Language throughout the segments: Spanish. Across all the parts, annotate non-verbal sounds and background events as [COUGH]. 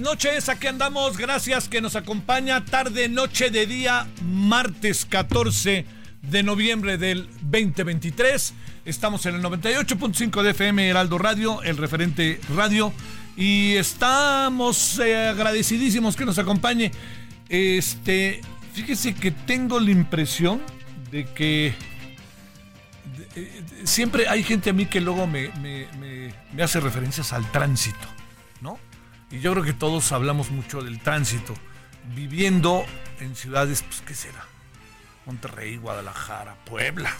Tardes, noches, aquí andamos, gracias que nos acompaña tarde, noche de día, martes 14 de noviembre del 2023. Estamos en el 98.5 de FM Heraldo Radio, el referente radio, y estamos eh, agradecidísimos que nos acompañe. Este, fíjese que tengo la impresión de que eh, siempre hay gente a mí que luego me, hace referencias al tránsito. Y yo creo que todos hablamos mucho del tránsito, viviendo en ciudades, pues, ¿qué será? Monterrey, Guadalajara, Puebla.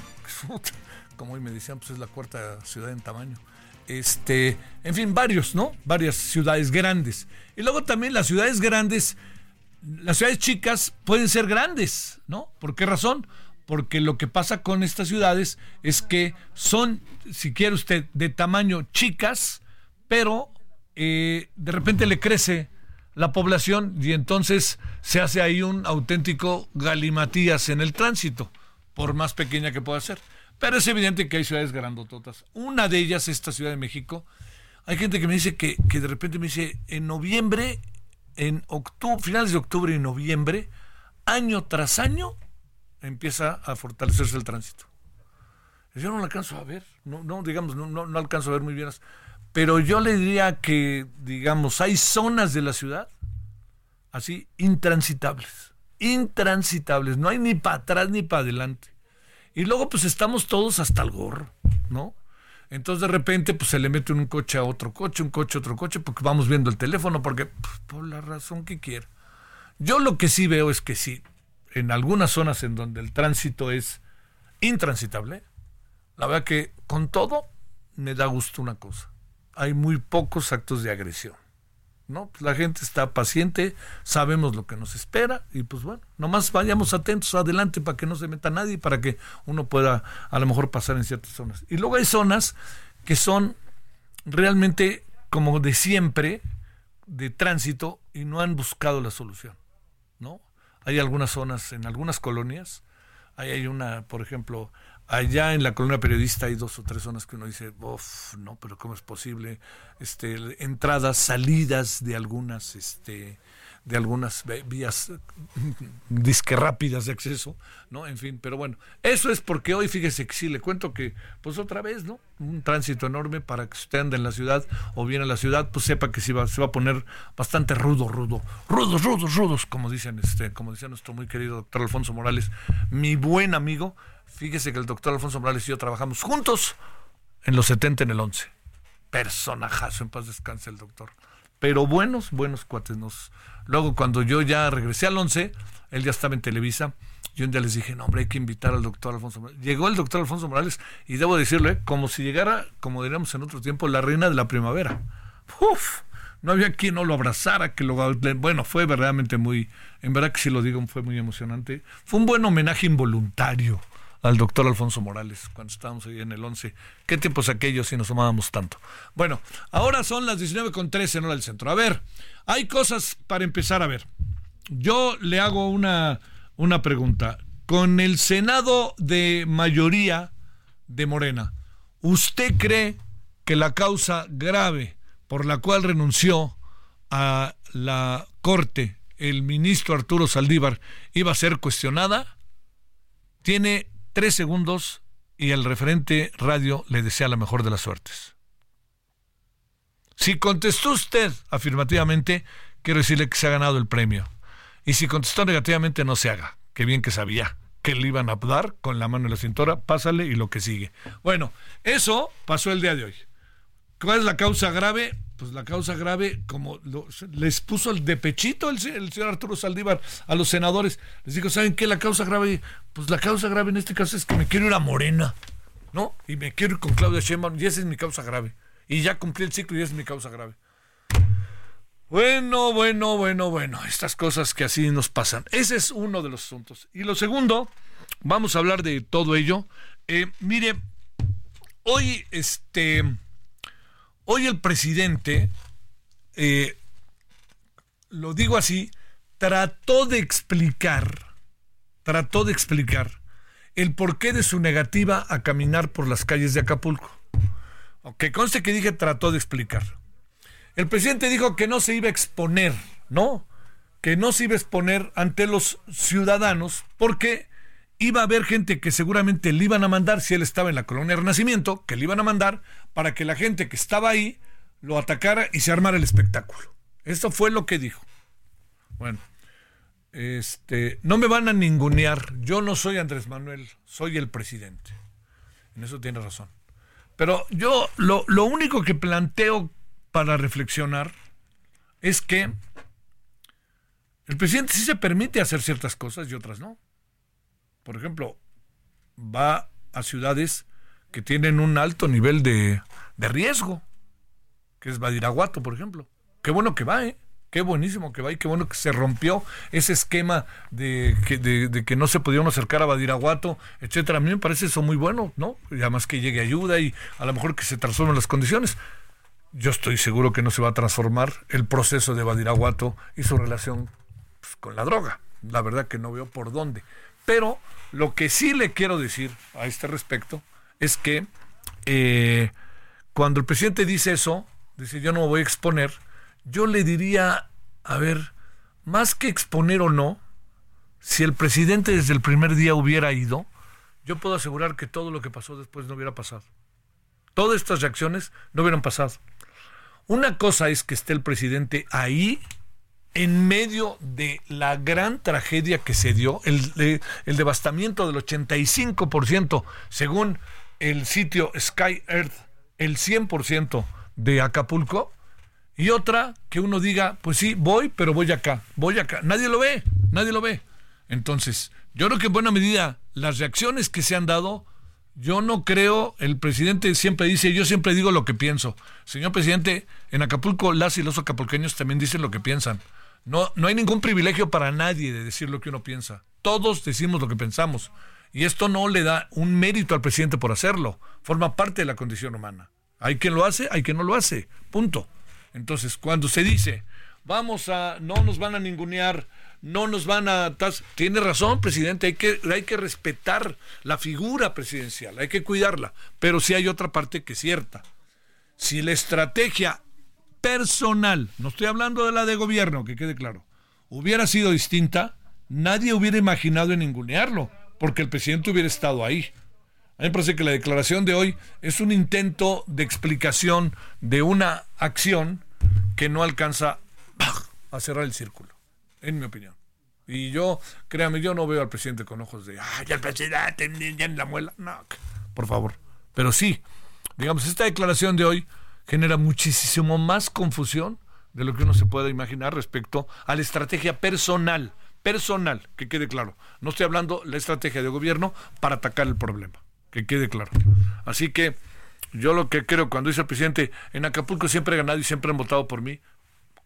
[LAUGHS] Como hoy me decían, pues es la cuarta ciudad en tamaño. Este, en fin, varios, ¿no? Varias ciudades grandes. Y luego también las ciudades grandes, las ciudades chicas pueden ser grandes, ¿no? ¿Por qué razón? Porque lo que pasa con estas ciudades es que son, si quiere usted, de tamaño chicas, pero eh, de repente le crece la población y entonces se hace ahí un auténtico galimatías en el tránsito, por más pequeña que pueda ser. Pero es evidente que hay ciudades grandototas. Una de ellas, esta Ciudad de México, hay gente que me dice que, que de repente me dice, en noviembre, en octubre, finales de octubre y noviembre, año tras año, empieza a fortalecerse el tránsito. Yo no lo alcanzo a ver, no, no digamos, no, no, no alcanzo a ver muy bien. Pero yo le diría que, digamos, hay zonas de la ciudad así intransitables, intransitables, no hay ni para atrás ni para adelante. Y luego pues estamos todos hasta el gorro, ¿no? Entonces de repente pues se le mete un coche a otro coche, un coche a otro coche, porque vamos viendo el teléfono, porque pues, por la razón que quiera. Yo lo que sí veo es que sí, en algunas zonas en donde el tránsito es intransitable, la verdad que con todo me da gusto una cosa. Hay muy pocos actos de agresión. ¿no? Pues la gente está paciente, sabemos lo que nos espera y pues bueno, nomás vayamos atentos adelante para que no se meta nadie para que uno pueda a lo mejor pasar en ciertas zonas. Y luego hay zonas que son realmente como de siempre de tránsito y no han buscado la solución, ¿no? Hay algunas zonas en algunas colonias, ahí hay una, por ejemplo, allá en la colonia periodista hay dos o tres zonas que uno dice, uff, no, pero ¿cómo es posible? Este, entradas, salidas de algunas, este, de algunas vías [LAUGHS] disque rápidas de acceso, ¿no? En fin, pero bueno, eso es porque hoy, fíjese que sí, le cuento que, pues otra vez, ¿no? Un tránsito enorme para que usted ande en la ciudad o viene a la ciudad, pues sepa que sí va, se va a poner bastante rudo, rudo, rudos, rudos, rudos, como dicen, este, como decía nuestro muy querido doctor Alfonso Morales, mi buen amigo, fíjese que el doctor Alfonso Morales y yo trabajamos juntos en los 70 en el 11 personajazo, en paz descanse el doctor. Pero buenos, buenos cuates. Nos... Luego, cuando yo ya regresé al 11, él ya estaba en Televisa. Yo un día les dije, no, hombre, hay que invitar al doctor Alfonso Morales. Llegó el doctor Alfonso Morales y debo decirle, como si llegara, como diríamos en otro tiempo, la reina de la primavera. Uf, no había quien no lo abrazara, que lo... Bueno, fue verdaderamente muy... En verdad que si lo digo, fue muy emocionante. Fue un buen homenaje involuntario al doctor Alfonso Morales cuando estábamos ahí en el 11. ¿Qué tiempos aquellos y nos amábamos tanto? Bueno, ahora son las 19.13 en hora del centro. A ver, hay cosas para empezar a ver. Yo le hago una, una pregunta. con el Senado de mayoría de Morena, ¿usted cree que la causa grave por la cual renunció a la Corte el ministro Arturo Saldívar iba a ser cuestionada? Tiene tres segundos y el referente radio le desea la mejor de las suertes. Si contestó usted afirmativamente, quiero decirle que se ha ganado el premio. Y si contestó negativamente, no se haga. Qué bien que sabía que le iban a dar con la mano en la cintura, pásale y lo que sigue. Bueno, eso pasó el día de hoy. ¿Cuál es la causa grave? Pues la causa grave, como les puso el de pechito el, señor Arturo Saldívar a los senadores, les dijo, ¿saben qué? La causa grave, pues la causa grave en este caso es que me quiero ir a Morena, ¿no? Y me quiero ir con Claudia Sheinbaum y esa es mi causa grave y ya cumplí el ciclo y es mi causa grave. Bueno, bueno, bueno, bueno, estas cosas que así nos pasan. Ese es uno de los asuntos. Y lo segundo, vamos a hablar de todo ello. Eh, mire, hoy, este, hoy el presidente, eh, lo digo así, trató de explicar, trató de explicar el porqué de su negativa a caminar por las calles de Acapulco. Que conste que dije trató de explicar. El presidente dijo que no se iba a exponer, ¿no? Que no se iba a exponer ante los ciudadanos porque iba a haber gente que seguramente le iban a mandar, si él estaba en la colonia Renacimiento, que le iban a mandar para que la gente que estaba ahí lo atacara y se armara el espectáculo. Eso fue lo que dijo. Bueno, este, no me van a ningunear. Yo no soy Andrés Manuel, soy el presidente. En eso tiene razón. Pero yo lo, lo único que planteo para reflexionar es que el presidente sí se permite hacer ciertas cosas y otras no. Por ejemplo, va a ciudades que tienen un alto nivel de, de riesgo, que es Badiraguato, por ejemplo. Qué bueno que va, ¿eh? Qué buenísimo que va y qué bueno que se rompió ese esquema de que, de, que no se podía acercar a Badiraguato, etcétera. A mí me parece eso muy bueno, ¿no? Y además que llegue ayuda y a lo mejor que se transformen las condiciones. Yo estoy seguro que no se va a transformar el proceso de Badiraguato y su relación pues, con la droga. La verdad que no veo por dónde. Pero lo que sí le quiero decir a este respecto es que eh, cuando el presidente dice eso, dice yo no voy a exponer, yo le diría, a ver, más que exponer o no, si el presidente desde el primer día hubiera ido, yo puedo asegurar que todo lo que pasó después no hubiera pasado. Todas estas reacciones no hubieran pasado. Una cosa es que esté el presidente ahí en medio de la gran tragedia que se dio, el, el devastamiento del 85%, según el sitio Sky Earth, el 100% de Acapulco, y otra que uno diga, pues sí, voy, pero voy acá, voy acá. Nadie lo ve, nadie lo ve. Entonces, yo creo que en buena medida las reacciones que se han dado, yo no creo, el presidente siempre dice, yo siempre digo lo que pienso. Señor presidente, en Acapulco las y los acapulqueños también dicen lo que piensan. No, no hay ningún privilegio para nadie de decir lo que uno piensa. Todos decimos lo que pensamos. Y esto no le da un mérito al presidente por hacerlo. Forma parte de la condición humana. Hay quien lo hace, hay quien no lo hace. Punto. Entonces, cuando se dice, vamos a, no nos van a ningunear, no nos van a... Tiene razón, presidente, hay que, hay que respetar la figura presidencial, hay que cuidarla, pero sí hay otra parte que es cierta. Si la estrategia personal, no estoy hablando de la de gobierno, que quede claro, hubiera sido distinta, nadie hubiera imaginado en ningunearlo, porque el presidente hubiera estado ahí. A mí me parece que la declaración de hoy es un intento de explicación de una acción que no alcanza a cerrar el círculo, en mi opinión. Y yo, créame, yo no veo al presidente con ojos de, ay, el presidente, ya en la muela. No, por favor. Pero sí, digamos, esta declaración de hoy genera muchísimo más confusión de lo que uno se pueda imaginar respecto a la estrategia personal, personal, que quede claro. No estoy hablando la estrategia de gobierno para atacar el problema que quede claro. Así que yo lo que creo, cuando dice el presidente, en Acapulco siempre he ganado y siempre han votado por mí,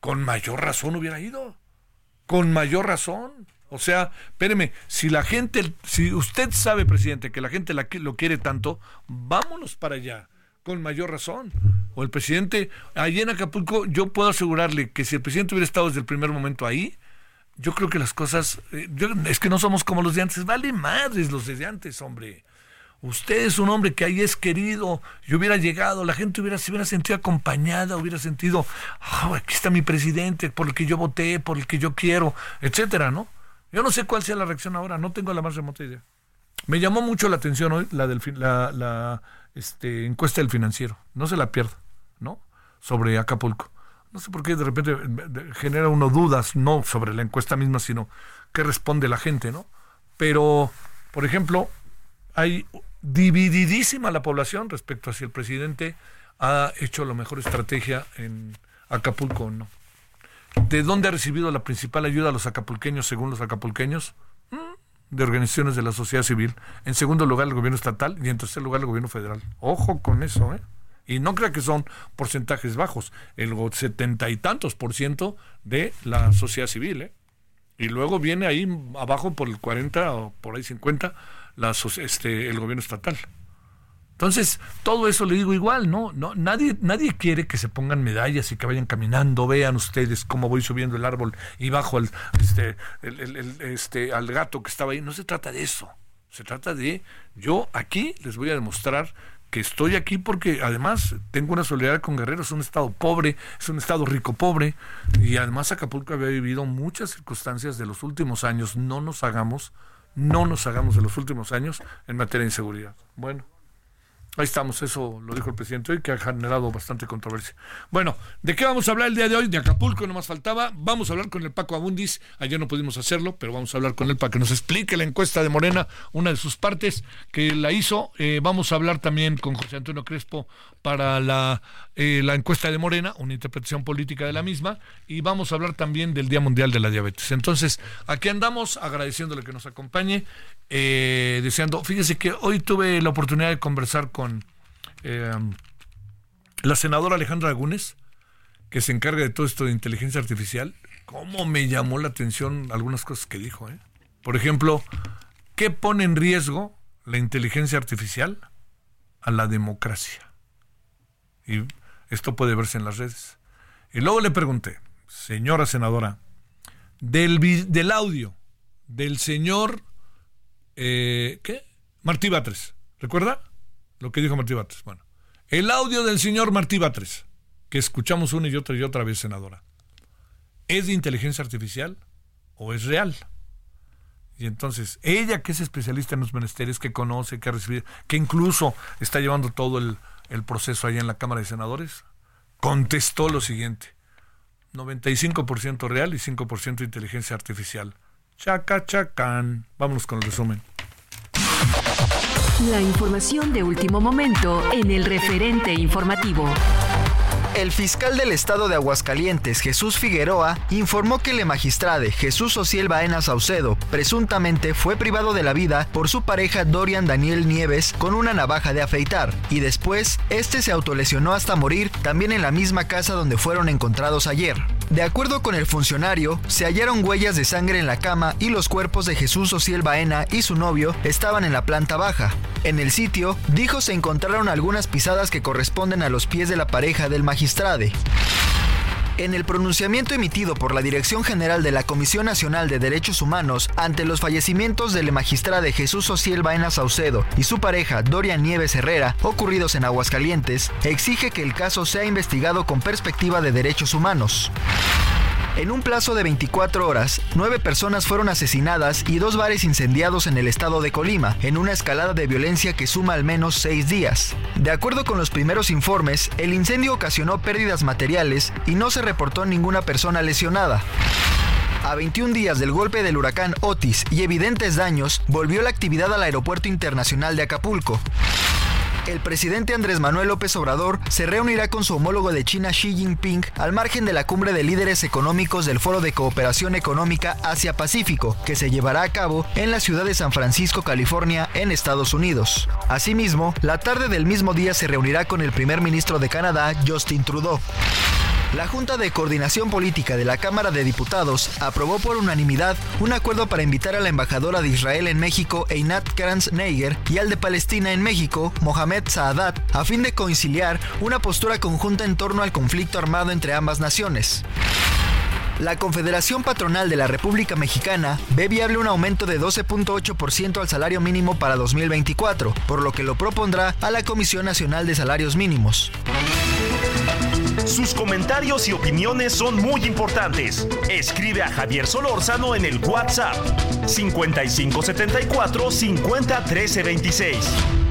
con mayor razón hubiera ido. Con mayor razón. O sea, espéreme, si la gente, si usted sabe, presidente, que la gente lo quiere tanto, vámonos para allá, con mayor razón. O el presidente, allí en Acapulco, yo puedo asegurarle que si el presidente hubiera estado desde el primer momento ahí, yo creo que las cosas, eh, es que no somos como los de antes, vale madres los de antes, hombre. Usted es un hombre que ahí es querido y hubiera llegado, la gente hubiera, se hubiera sentido acompañada, hubiera sentido, oh, aquí está mi presidente, por el que yo voté, por el que yo quiero, etcétera, ¿no? Yo no sé cuál sea la reacción ahora, no tengo la más remota idea. Me llamó mucho la atención hoy la, del, la, la este, encuesta del financiero, no se la pierda, ¿no? Sobre Acapulco. No sé por qué de repente genera uno dudas, no sobre la encuesta misma, sino qué responde la gente, ¿no? Pero, por ejemplo, hay divididísima la población respecto a si el presidente ha hecho la mejor estrategia en Acapulco o no. ¿De dónde ha recibido la principal ayuda a los acapulqueños según los acapulqueños? De organizaciones de la sociedad civil. En segundo lugar, el gobierno estatal y en tercer lugar, el gobierno federal. Ojo con eso, ¿eh? Y no crea que son porcentajes bajos. El setenta y tantos por ciento de la sociedad civil, ¿eh? Y luego viene ahí abajo por el 40 o por ahí 50 este, el gobierno estatal. Entonces, todo eso le digo igual, ¿no? no nadie, nadie quiere que se pongan medallas y que vayan caminando, vean ustedes cómo voy subiendo el árbol y bajo el, este, este, al gato que estaba ahí. No se trata de eso. Se trata de, yo aquí les voy a demostrar que estoy aquí porque además tengo una solidaridad con Guerrero, es un estado pobre, es un estado rico pobre, y además Acapulco había vivido muchas circunstancias de los últimos años, no nos hagamos no nos hagamos de los últimos años en materia de inseguridad. Bueno, Ahí estamos, eso lo dijo el presidente hoy, que ha generado bastante controversia. Bueno, ¿de qué vamos a hablar el día de hoy? De Acapulco, no más faltaba. Vamos a hablar con el Paco Abundis. Ayer no pudimos hacerlo, pero vamos a hablar con él para que nos explique la encuesta de Morena, una de sus partes que la hizo. Eh, vamos a hablar también con José Antonio Crespo para la, eh, la encuesta de Morena, una interpretación política de la misma. Y vamos a hablar también del Día Mundial de la Diabetes. Entonces, aquí andamos agradeciéndole que nos acompañe, eh, deseando. Fíjese que hoy tuve la oportunidad de conversar con eh, la senadora Alejandra Agúnez, que se encarga de todo esto de inteligencia artificial, cómo me llamó la atención algunas cosas que dijo. Por ejemplo, ¿qué pone en riesgo la inteligencia artificial a la democracia? Y esto puede verse en las redes. Y luego le pregunté, señora senadora, del, del audio del señor, eh, ¿qué? Martí Batres, ¿recuerda? lo que dijo Martí Batres. Bueno, el audio del señor Martí Batres, que escuchamos una y otra y otra vez, senadora, ¿es de inteligencia artificial o es real? Y entonces, ella que es especialista en los menesteres, que conoce, que ha recibido, que incluso está llevando todo el, el proceso allá en la Cámara de Senadores, contestó lo siguiente. 95% real y 5% inteligencia artificial. Chaca, chacán. Vámonos con el resumen. La información de último momento en el referente informativo. El fiscal del estado de Aguascalientes, Jesús Figueroa, informó que el magistrade Jesús Ociel Baena Saucedo presuntamente fue privado de la vida por su pareja Dorian Daniel Nieves con una navaja de afeitar y después este se autolesionó hasta morir también en la misma casa donde fueron encontrados ayer. De acuerdo con el funcionario, se hallaron huellas de sangre en la cama y los cuerpos de Jesús Ociel Baena y su novio estaban en la planta baja. En el sitio, dijo se encontraron algunas pisadas que corresponden a los pies de la pareja del En el pronunciamiento emitido por la Dirección General de la Comisión Nacional de Derechos Humanos ante los fallecimientos del magistrado Jesús Ociel Baena Saucedo y su pareja Dorian Nieves Herrera, ocurridos en Aguascalientes, exige que el caso sea investigado con perspectiva de derechos humanos. En un plazo de 24 horas, nueve personas fueron asesinadas y dos bares incendiados en el estado de Colima, en una escalada de violencia que suma al menos seis días. De acuerdo con los primeros informes, el incendio ocasionó pérdidas materiales y no se reportó ninguna persona lesionada. A 21 días del golpe del huracán Otis y evidentes daños, volvió la actividad al Aeropuerto Internacional de Acapulco. El presidente Andrés Manuel López Obrador se reunirá con su homólogo de China Xi Jinping al margen de la cumbre de líderes económicos del Foro de Cooperación Económica Asia-Pacífico, que se llevará a cabo en la ciudad de San Francisco, California, en Estados Unidos. Asimismo, la tarde del mismo día se reunirá con el primer ministro de Canadá, Justin Trudeau. La Junta de Coordinación Política de la Cámara de Diputados aprobó por unanimidad un acuerdo para invitar a la embajadora de Israel en México, Einat Kranz-Neiger, y al de Palestina en México, Mohamed Saadat, a fin de conciliar una postura conjunta en torno al conflicto armado entre ambas naciones. La Confederación Patronal de la República Mexicana ve viable un aumento de 12.8% al salario mínimo para 2024, por lo que lo propondrá a la Comisión Nacional de Salarios Mínimos. Sus comentarios y opiniones son muy importantes. Escribe a Javier Solórzano en el WhatsApp 5574 50 13 26.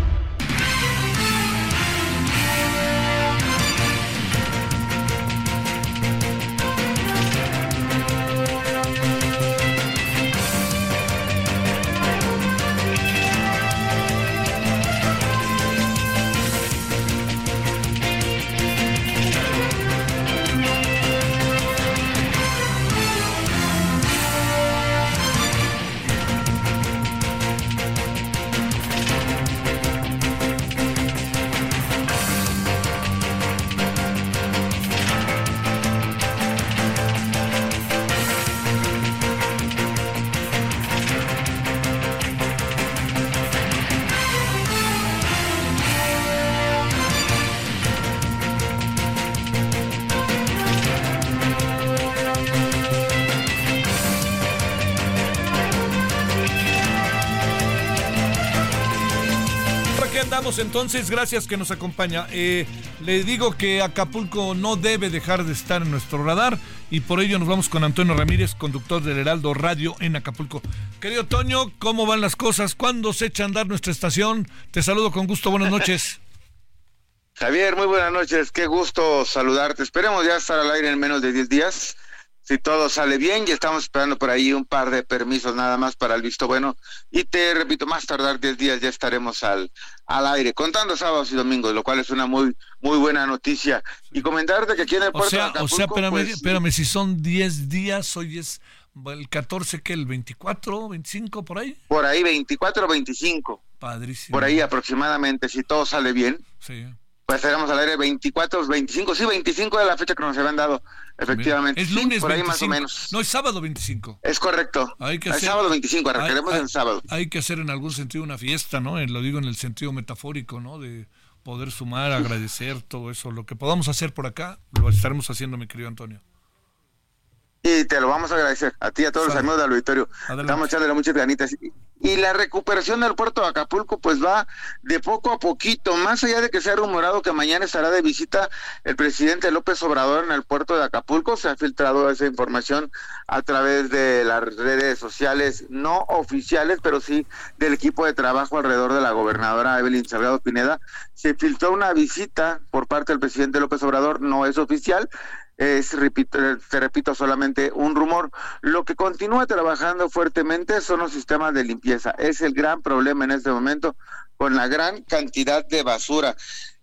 Entonces, gracias que nos acompaña. Eh, le digo que Acapulco no debe dejar de estar en nuestro radar y por ello nos vamos con Antonio Ramírez, conductor del Heraldo Radio en Acapulco. Querido Toño, ¿cómo van las cosas? ¿Cuándo se echa a andar nuestra estación? Te saludo con gusto, buenas noches. [LAUGHS] Javier, muy buenas noches, qué gusto saludarte. Esperemos ya estar al aire en menos de 10 días si todo sale bien, y estamos esperando por ahí un par de permisos nada más para el visto bueno. Y te repito, más tardar 10 días ya estaremos al, al aire, contando sábados y domingos, lo cual es una muy muy buena noticia. Y comentarte que aquí en el puerto o sea, de Acapulco, O sea, espérame, pues, espérame, si son 10 días, hoy es el 14, que el 24, 25, por ahí. Por ahí, 24 25. Padrísimo. Por ahí aproximadamente, si todo sale bien. Sí. Pues estaremos al aire 24, 25, sí, 25 de la fecha que nos habían dado, efectivamente. Es lunes por ahí 25. más o menos. No, es sábado 25. Es correcto. Hay que es hacer- sábado 25, Hay- arrancaremos en sábado. Hay que hacer en algún sentido una fiesta, ¿no? Lo digo en el sentido metafórico, ¿no? De poder sumar, agradecer, todo eso. Lo que podamos hacer por acá, lo estaremos haciendo, mi querido Antonio. Y te lo vamos a agradecer a ti y a todos los Sale. amigos del auditorio. Adelante. Estamos echándole muchas ganitas. Y- la recuperación del puerto de Acapulco pues va de poco a poquito, más allá de que se ha rumorado que mañana estará de visita el presidente López Obrador en el puerto de Acapulco, se ha filtrado esa información a través de las redes sociales no oficiales, pero sí del equipo de trabajo alrededor de la gobernadora Evelyn Salgado Pineda. Se filtró una visita por parte del presidente López Obrador, no es oficial, es, repito, te repito, solamente un rumor. Lo que continúa trabajando fuertemente son los sistemas de limpieza. Es el gran problema en este momento con la gran cantidad de basura.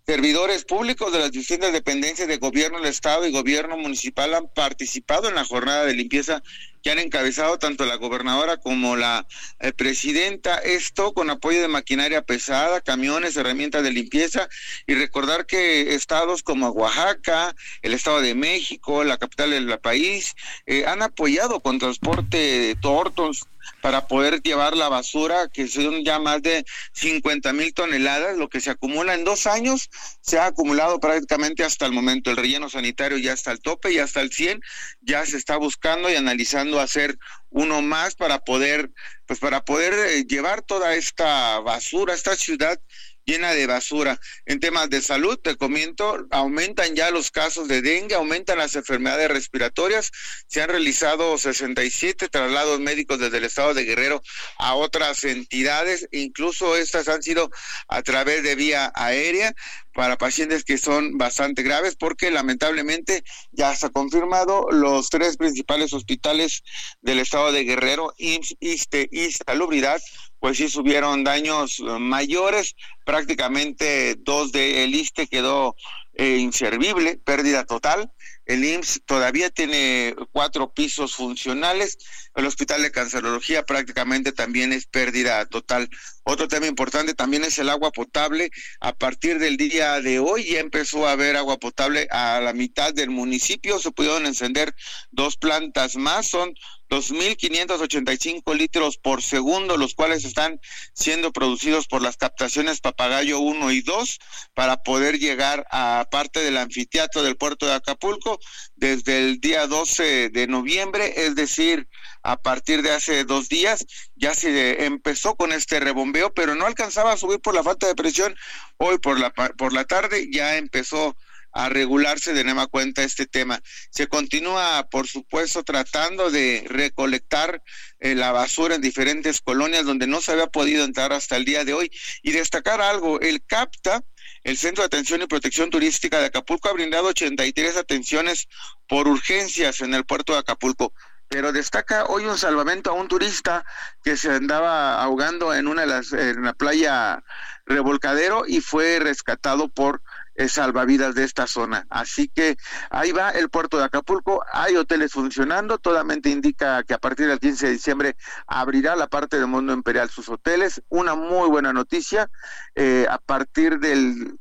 Servidores públicos de las distintas dependencias de gobierno del Estado y gobierno municipal han participado en la jornada de limpieza que han encabezado tanto la gobernadora como la eh, presidenta. Esto con apoyo de maquinaria pesada, camiones, herramientas de limpieza y recordar que estados como Oaxaca, el Estado de México, la capital del país, eh, han apoyado con transporte de tortos para poder llevar la basura, que son ya más de 50 mil toneladas, lo que se acumula en dos años, se ha acumulado prácticamente hasta el momento. El relleno sanitario ya está al tope, ya está al 100, ya se está buscando y analizando hacer uno más para poder, pues para poder eh, llevar toda esta basura, esta ciudad llena de basura. En temas de salud, te comento, aumentan ya los casos de dengue, aumentan las enfermedades respiratorias, se han realizado 67 traslados médicos desde el estado de Guerrero a otras entidades, incluso estas han sido a través de vía aérea para pacientes que son bastante graves porque lamentablemente ya está confirmado los tres principales hospitales del estado de Guerrero, IMSS, ISTE y Salubridad, pues sí subieron daños eh, mayores, prácticamente dos de el ISTE quedó eh, inservible, pérdida total. El IMSS todavía tiene cuatro pisos funcionales. El Hospital de Cancerología prácticamente también es pérdida total. Otro tema importante también es el agua potable. A partir del día de hoy ya empezó a haber agua potable a la mitad del municipio. Se pudieron encender dos plantas más. Son 2.585 litros por segundo, los cuales están siendo producidos por las captaciones Papagayo 1 y 2 para poder llegar a parte del anfiteatro del puerto de Acapulco desde el día 12 de noviembre, es decir, a partir de hace dos días ya se empezó con este rebombeo, pero no alcanzaba a subir por la falta de presión. Hoy por la, por la tarde ya empezó a regularse de nueva cuenta este tema. Se continúa, por supuesto, tratando de recolectar eh, la basura en diferentes colonias donde no se había podido entrar hasta el día de hoy. Y destacar algo, el CAPTA, el Centro de Atención y Protección Turística de Acapulco, ha brindado 83 atenciones por urgencias en el puerto de Acapulco pero destaca hoy un salvamento a un turista que se andaba ahogando en una de las en la playa Revolcadero y fue rescatado por salvavidas de esta zona. Así que ahí va el puerto de Acapulco, hay hoteles funcionando, totalmente indica que a partir del 15 de diciembre abrirá la parte del mundo imperial sus hoteles. Una muy buena noticia, eh, a partir del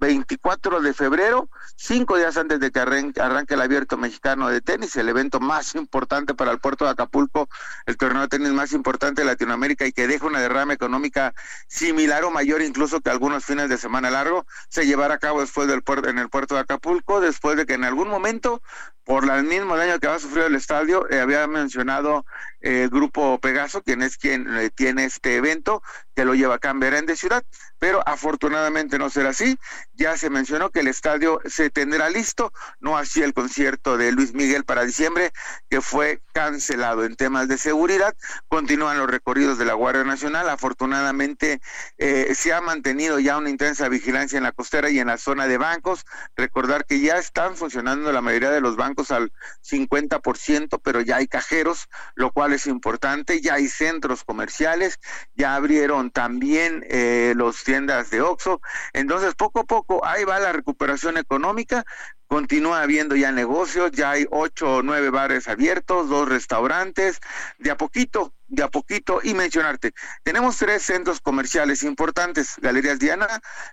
24 de febrero, cinco días antes de que arranque, el abierto mexicano de tenis, el evento más importante para el puerto de Acapulco, el torneo de tenis más importante de Latinoamérica y que deja una derrama económica similar o mayor incluso que algunos fines de semana largo, se llevará a cabo después del puerto, en el puerto de Acapulco, después de que en algún momento, por el mismo daño que había sufrido el estadio, eh, había mencionado el grupo Pegaso, quien es quien eh, tiene este evento, que lo lleva a Camberén de ciudad, pero afortunadamente no será así. Ya se mencionó que el estadio se tendrá listo, no así el concierto de Luis Miguel para diciembre, que fue cancelado. En temas de seguridad, continúan los recorridos de la Guardia Nacional. Afortunadamente eh, se ha mantenido ya una intensa vigilancia en la costera y en la zona de bancos. Recordar que ya están funcionando la mayoría de los bancos al 50%, pero ya hay cajeros, lo cual es importante. Ya hay centros comerciales, ya abrieron también eh, los tiendas de Oxxo. Entonces, poco a poco, ahí va la recuperación económica. Continúa habiendo ya negocios, ya hay ocho o nueve bares abiertos, dos restaurantes, de a poquito, de a poquito, y mencionarte, tenemos tres centros comerciales importantes, Galerías Diana,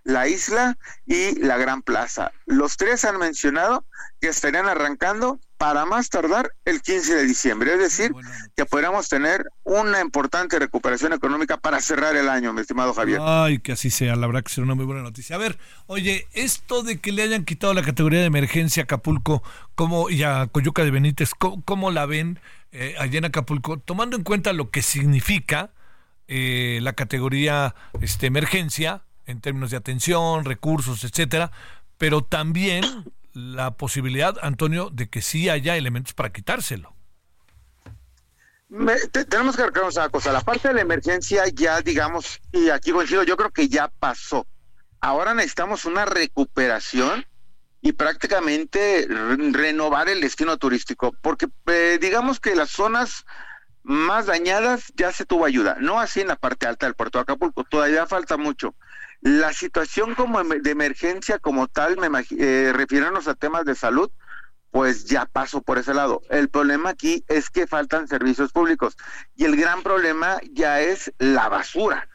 La Isla y La Gran Plaza. Los tres han mencionado que estarían arrancando para más tardar el 15 de diciembre, es decir, que podríamos tener una importante recuperación económica para cerrar el año, mi estimado Javier. Ay, que así sea, la verdad que será una muy buena noticia. A ver, oye, esto de que le hayan quitado la categoría de emergencia a Acapulco como, y a Coyuca de Benítez, ¿cómo, la ven eh, allá en Acapulco? Tomando en cuenta lo que significa eh, la categoría este, emergencia en términos de atención, recursos, etcétera, pero también la posibilidad, Antonio, de que sí haya elementos para quitárselo. tenemos que recordar una cosa, la parte de la emergencia ya, digamos, y aquí coincido, yo creo que ya pasó. Ahora necesitamos una recuperación y prácticamente renovar el destino turístico, porque eh, digamos que las zonas más dañadas ya se tuvo ayuda, no así en la parte alta del puerto de Acapulco, todavía falta mucho. La situación como de emergencia como tal, me eh, refiriéndonos a temas de salud, pues ya pasó por ese lado. El problema aquí es que faltan servicios públicos y el gran problema ya es la basura.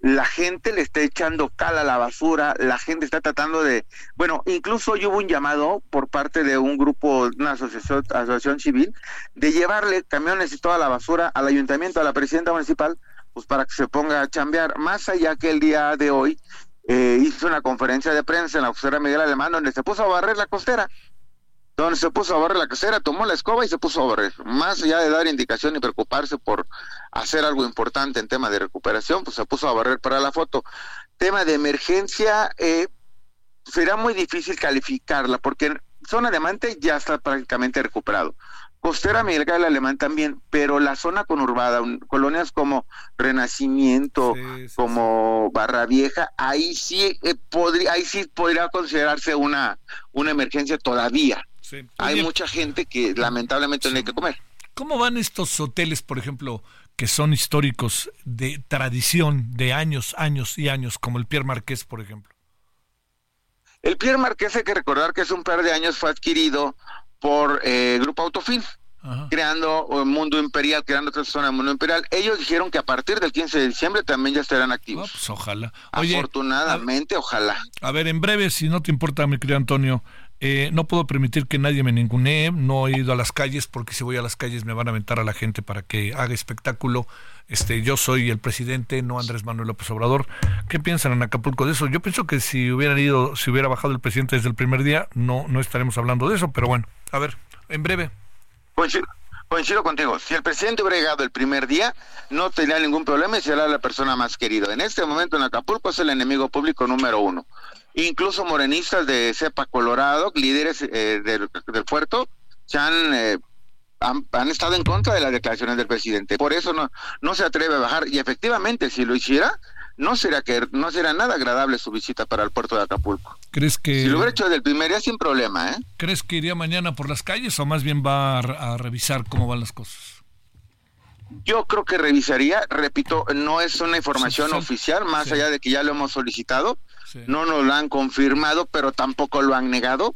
La gente le está echando cal a la basura, la gente está tratando de, bueno, incluso hoy hubo un llamado por parte de un grupo, una asociación, asociación civil, de llevarle camiones y toda la basura al ayuntamiento, a la presidenta municipal, pues para que se ponga a chambear. Más allá que el día de hoy eh, hizo una conferencia de prensa en la costera Miguel Alemán donde se puso a barrer la costera. Donde se puso a barrer la costera, tomó la escoba y se puso a barrer. Más allá de dar indicación y preocuparse por hacer algo importante en tema de recuperación, pues se puso a barrer para la foto. Tema de emergencia, eh, será muy difícil calificarla porque zona de Mante ya está prácticamente recuperado. Costera Miguel el Alemán también, pero la zona conurbada, colonias como Renacimiento, como Barra Vieja, ahí sí eh, podría, ahí sí podría considerarse una, una emergencia todavía. Hay mucha gente que lamentablemente hay que comer. ¿Cómo van estos hoteles, por ejemplo, que son históricos de tradición de años, años y años, como el Pierre Marqués, por ejemplo? El Pierre Marqués hay que recordar que hace un par de años fue adquirido por eh, Grupo Autofin. creando un mundo imperial, creando otra zona del mundo imperial. Ellos dijeron que a partir del 15 de diciembre también ya estarán activos. pues ojalá. Afortunadamente, ojalá. A ver, en breve, si no te importa, mi querido Antonio, eh, no puedo permitir que nadie me ningunee, no he ido a las calles porque si voy a las calles me van a aventar a la gente para que haga espectáculo. Este, yo soy el presidente, no Andrés Manuel López Obrador. ¿Qué piensan en Acapulco de eso? Yo pienso que si hubieran ido, si hubiera bajado el presidente desde el primer día, no, no estaremos hablando de eso, pero bueno, a ver, en breve. Coincido, contigo. Si el presidente hubiera llegado el primer día, no tendría ningún problema y sería la persona más querida. En este momento en Acapulco es el enemigo público número uno incluso morenistas de cepa colorado, líderes eh, del, puerto, se eh, han, han, estado en contra de las declaraciones del presidente. Por eso no, no se atreve a bajar. Y efectivamente, si lo hiciera, no será que no será nada agradable su visita para el puerto de Acapulco. ¿Crees que si lo hubiera hecho desde el primer día sin problema, ¿eh? ¿Crees que iría mañana por las calles o más bien va a, revisar cómo van las cosas? Yo creo que revisaría, repito, no es una información oficial, más allá de que ya lo hemos solicitado, no nos lo han confirmado, pero tampoco lo han negado.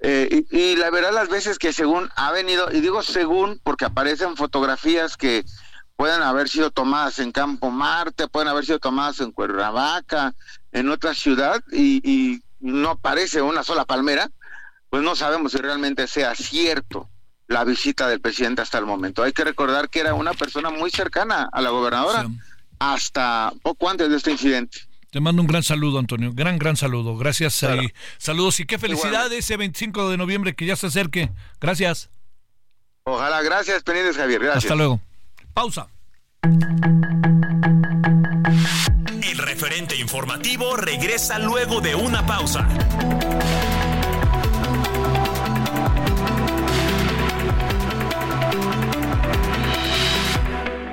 Eh, y, la verdad, las veces que según ha venido, y digo según porque aparecen fotografías que pueden haber sido tomadas en Campo Marte, pueden haber sido tomadas en Cuernavaca, en otra ciudad, y, no aparece una sola palmera, pues no sabemos si realmente sea cierto la visita del presidente hasta el momento. Hay que recordar que era una persona muy cercana a la gobernadora hasta poco antes de este incidente. Te mando un gran saludo, Antonio. Gran, gran saludo. Gracias. saludos y qué felicidad ese 25 de noviembre que ya se acerque. Gracias. Ojalá. Gracias, Pendientes Javier. Gracias. Hasta luego. Pausa. El referente informativo regresa luego de una pausa.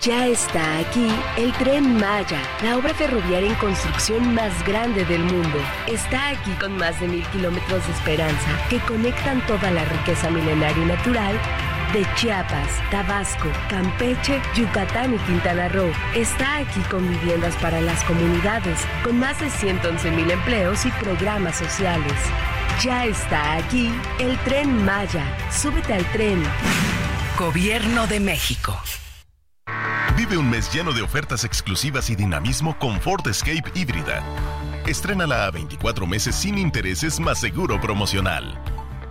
Ya está aquí el tren Maya, la obra ferroviaria en construcción más grande del mundo. Está aquí con más de mil kilómetros de esperanza que conectan toda la riqueza milenaria y natural de Chiapas, Tabasco, Campeche, Yucatán y Quintana Roo. Está aquí con viviendas para las comunidades, con más de 111 mil empleos y programas sociales. Ya está aquí el tren Maya. Súbete al tren. Gobierno de México. Vive un mes lleno de ofertas exclusivas y dinamismo con Ford Escape híbrida. Estrénala a 24 meses sin intereses más seguro promocional.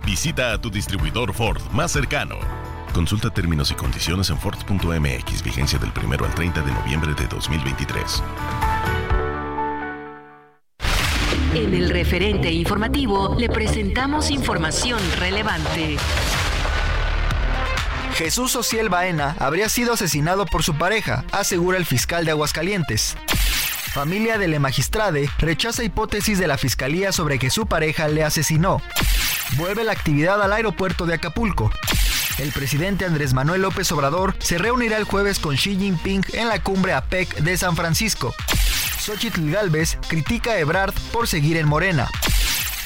Visita a tu distribuidor Ford más cercano. Consulta términos y condiciones en Ford.mx, vigencia del 1 al 30 de noviembre de 2023. En el referente informativo le presentamos información relevante. Jesús Ociel Baena habría sido asesinado por su pareja, asegura el fiscal de Aguascalientes. Familia de Le Magistrade rechaza hipótesis de la fiscalía sobre que su pareja le asesinó. Vuelve la actividad al aeropuerto de Acapulco. El presidente Andrés Manuel López Obrador se reunirá el jueves con Xi Jinping en la cumbre APEC de San Francisco. Xochitl Galvez critica a Ebrard por seguir en Morena.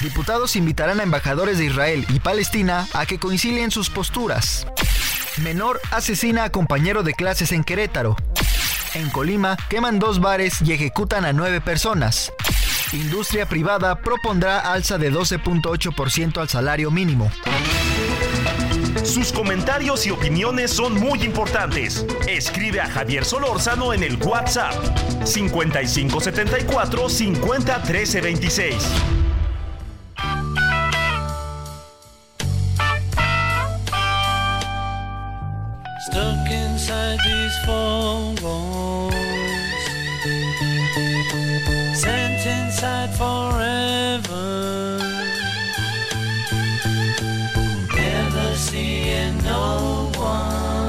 Diputados invitarán a embajadores de Israel y Palestina a que concilien sus posturas. Menor asesina a compañero de clases en Querétaro. En Colima queman dos bares y ejecutan a nueve personas. Industria privada propondrá alza de 12.8% al salario mínimo. Sus comentarios y opiniones son muy importantes. Escribe a Javier Solórzano en el WhatsApp 5574 50 13 26. These four walls. Sent inside forever. never seeing no one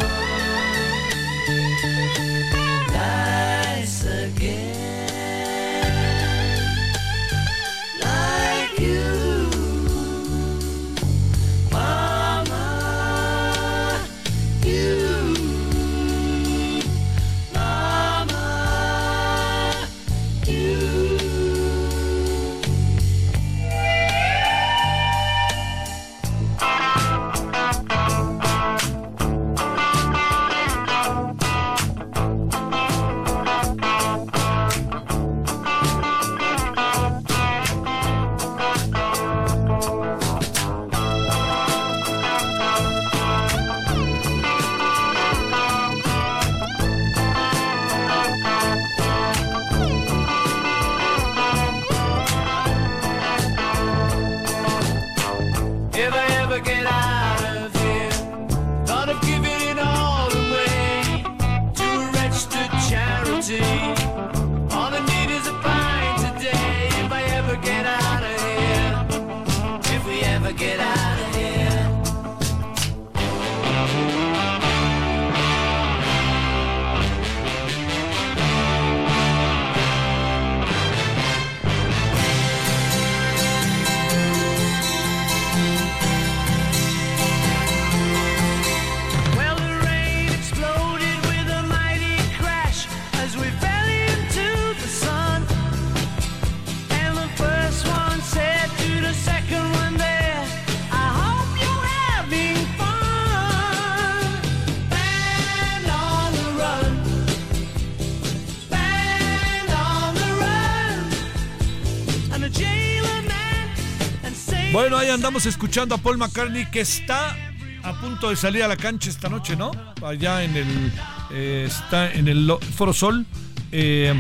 andamos escuchando a Paul McCartney que está a punto de salir a la cancha esta noche, ¿no? Allá en el eh, está en el Foro Sol. Eh,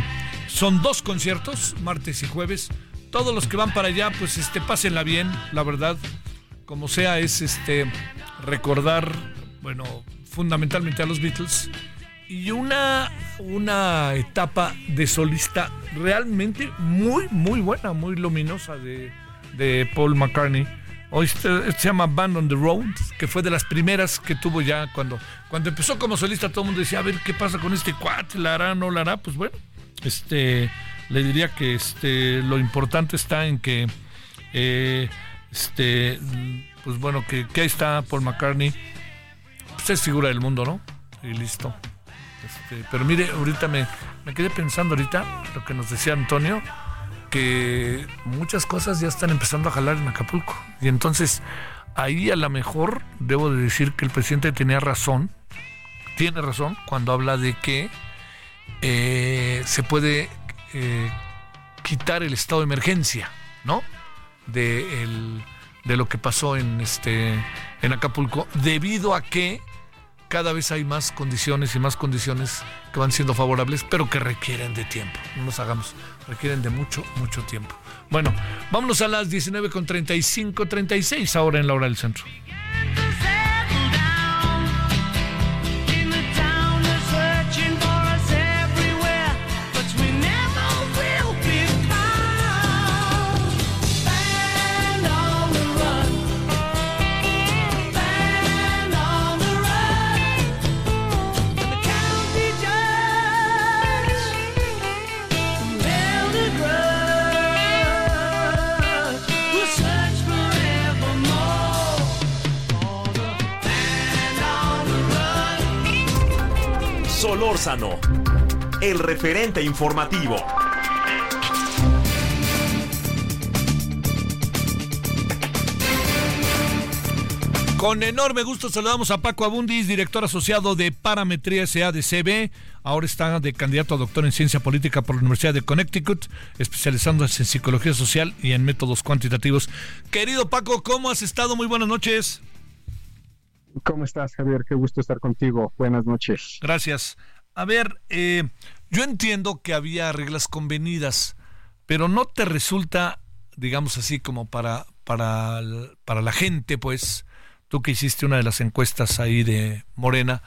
son dos conciertos, martes y jueves. Todos los que van para allá, pues este, pásenla bien, la verdad. Como sea, es este recordar, bueno, fundamentalmente a los Beatles. Y una, una etapa de solista realmente muy, muy buena, muy luminosa de, de Paul McCartney. Hoy se, llama Band on the Road, que fue de las primeras que tuvo ya cuando, cuando empezó como solista. Todo el mundo decía, a ver qué pasa con este cuate, la hará, no la hará. Pues bueno, este, le diría que este, lo importante está en que, eh, este, pues bueno, que, ahí está Paul McCartney. Pues es figura del mundo, ¿no? Y listo. Este, pero mire, ahorita me, me quedé pensando ahorita lo que nos decía Antonio que muchas cosas ya están empezando a jalar en Acapulco. Y entonces ahí a lo mejor debo de decir que el presidente tenía razón, tiene razón cuando habla de que eh, se puede eh, quitar el estado de emergencia, ¿no? De, de lo que pasó en, este, en Acapulco, debido a que cada vez hay más condiciones y más condiciones que van siendo favorables, pero que requieren de tiempo. No nos hagamos, requieren de mucho, mucho tiempo. Bueno, vámonos a las 19.35, 36 ahora en la hora del centro. Solórzano, el referente informativo. Con enorme gusto saludamos a Paco Abundis, director asociado de Parametría SADCB. Ahora está de candidato a doctor en ciencia política por la Universidad de Connecticut, especializándose en psicología social y en métodos cuantitativos. Querido Paco, ¿cómo has estado? Muy buenas noches. ¿Cómo estás, Javier? Qué gusto estar contigo. Buenas noches. Gracias. A ver, eh, yo entiendo que había reglas convenidas, pero no te resulta, digamos así, como para, para, para la gente, pues, tú que hiciste una de las encuestas ahí de Morena,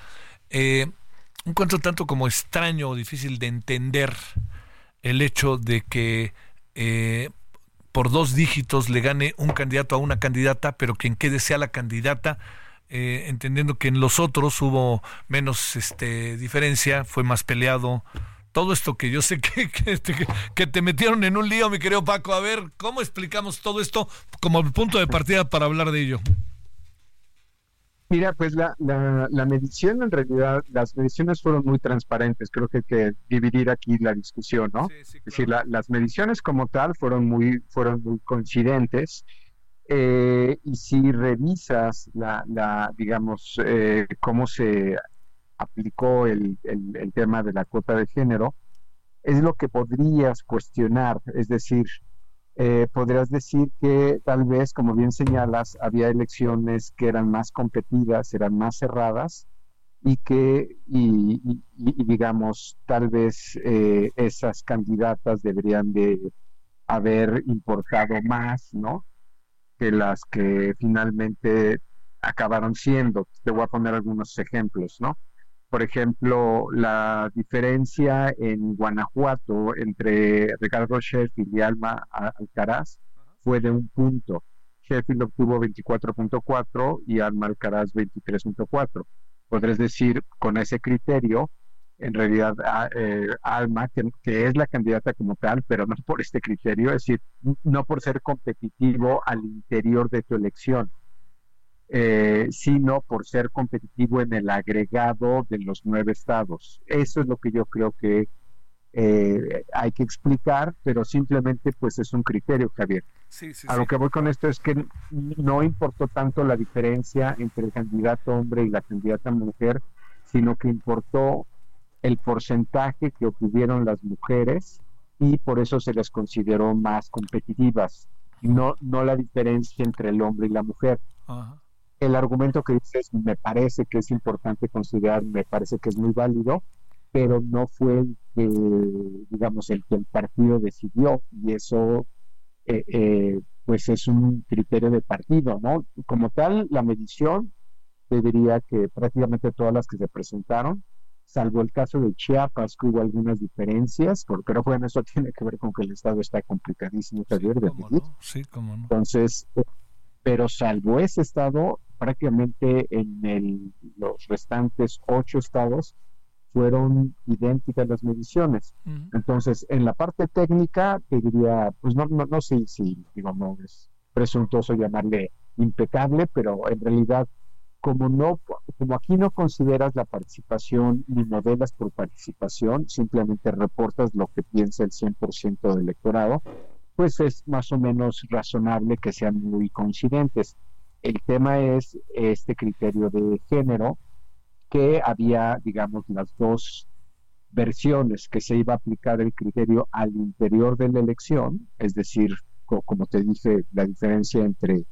eh, un cuanto tanto como extraño o difícil de entender el hecho de que eh, por dos dígitos le gane un candidato a una candidata, pero quien quede sea la candidata eh, entendiendo que en los otros hubo menos este, diferencia, fue más peleado. Todo esto que yo sé [LAUGHS] que, este, que, que, te metieron en un lío, mi querido Paco. A ver, ¿cómo explicamos todo esto como punto de partida para hablar de ello? Mira, pues la, la, medición en realidad, las mediciones fueron muy transparentes. Creo que hay que dividir aquí la discusión, ¿no? Es decir, las mediciones como tal fueron muy, fueron muy coincidentes. Eh, y si revisas la, la digamos, eh, cómo se aplicó el, tema de la cuota de género, es lo que podrías cuestionar. Es decir, eh, podrías decir que tal vez, como bien señalas, había elecciones que eran más competidas, eran más cerradas y que, y, y digamos, tal vez esas candidatas deberían de haber importado más, ¿no? Las que finalmente acabaron siendo. Te voy a poner algunos ejemplos, ¿no? Por ejemplo, la diferencia en Guanajuato entre Ricardo Sheffield y Alma Alcaraz fue de un punto. Sheffield obtuvo 24.4 y Alma Alcaraz 23.4. Podrías decir, con ese criterio, en realidad eh, Alma, que, es la candidata como tal, pero no por este criterio, es decir, no por ser competitivo al interior de tu elección, eh, sino por ser competitivo en el agregado de los nueve estados. Eso es lo que yo creo que eh, hay que explicar, pero simplemente pues es un criterio, Javier. a lo que voy con esto es que no importó tanto la diferencia entre el candidato hombre y la candidata mujer, sino que importó el porcentaje que obtuvieron las mujeres y por eso se les consideró más competitivas. no, no la diferencia entre el hombre y la mujer. El argumento que dices me parece que es importante considerar, me parece que es muy válido, pero no fue el que, digamos, el que el partido decidió y eso eh, eh, pues es un criterio de partido, ¿no? Como tal, la medición, te diría que prácticamente todas las que se presentaron, salvo el caso de Chiapas, que hubo algunas diferencias, pero bueno, eso [LAUGHS] tiene que ver con que el Estado está complicadísimo sí, medir. Sí, cómo no. Entonces, pero salvo ese Estado, prácticamente en el, los restantes ocho estados fueron idénticas las mediciones. Entonces, en la parte técnica, te diría, pues no, no, no sé si, digamos, es presuntuoso llamarle impecable, pero en realidad, como no, como aquí no consideras la participación ni modelas por participación, simplemente reportas lo que piensa el 100% del electorado, pues es más o menos razonable que sean muy coincidentes. El tema es este criterio de género, que había, digamos, las dos versiones que se iba a aplicar el criterio al interior de la elección, es decir, como te dije, la diferencia entre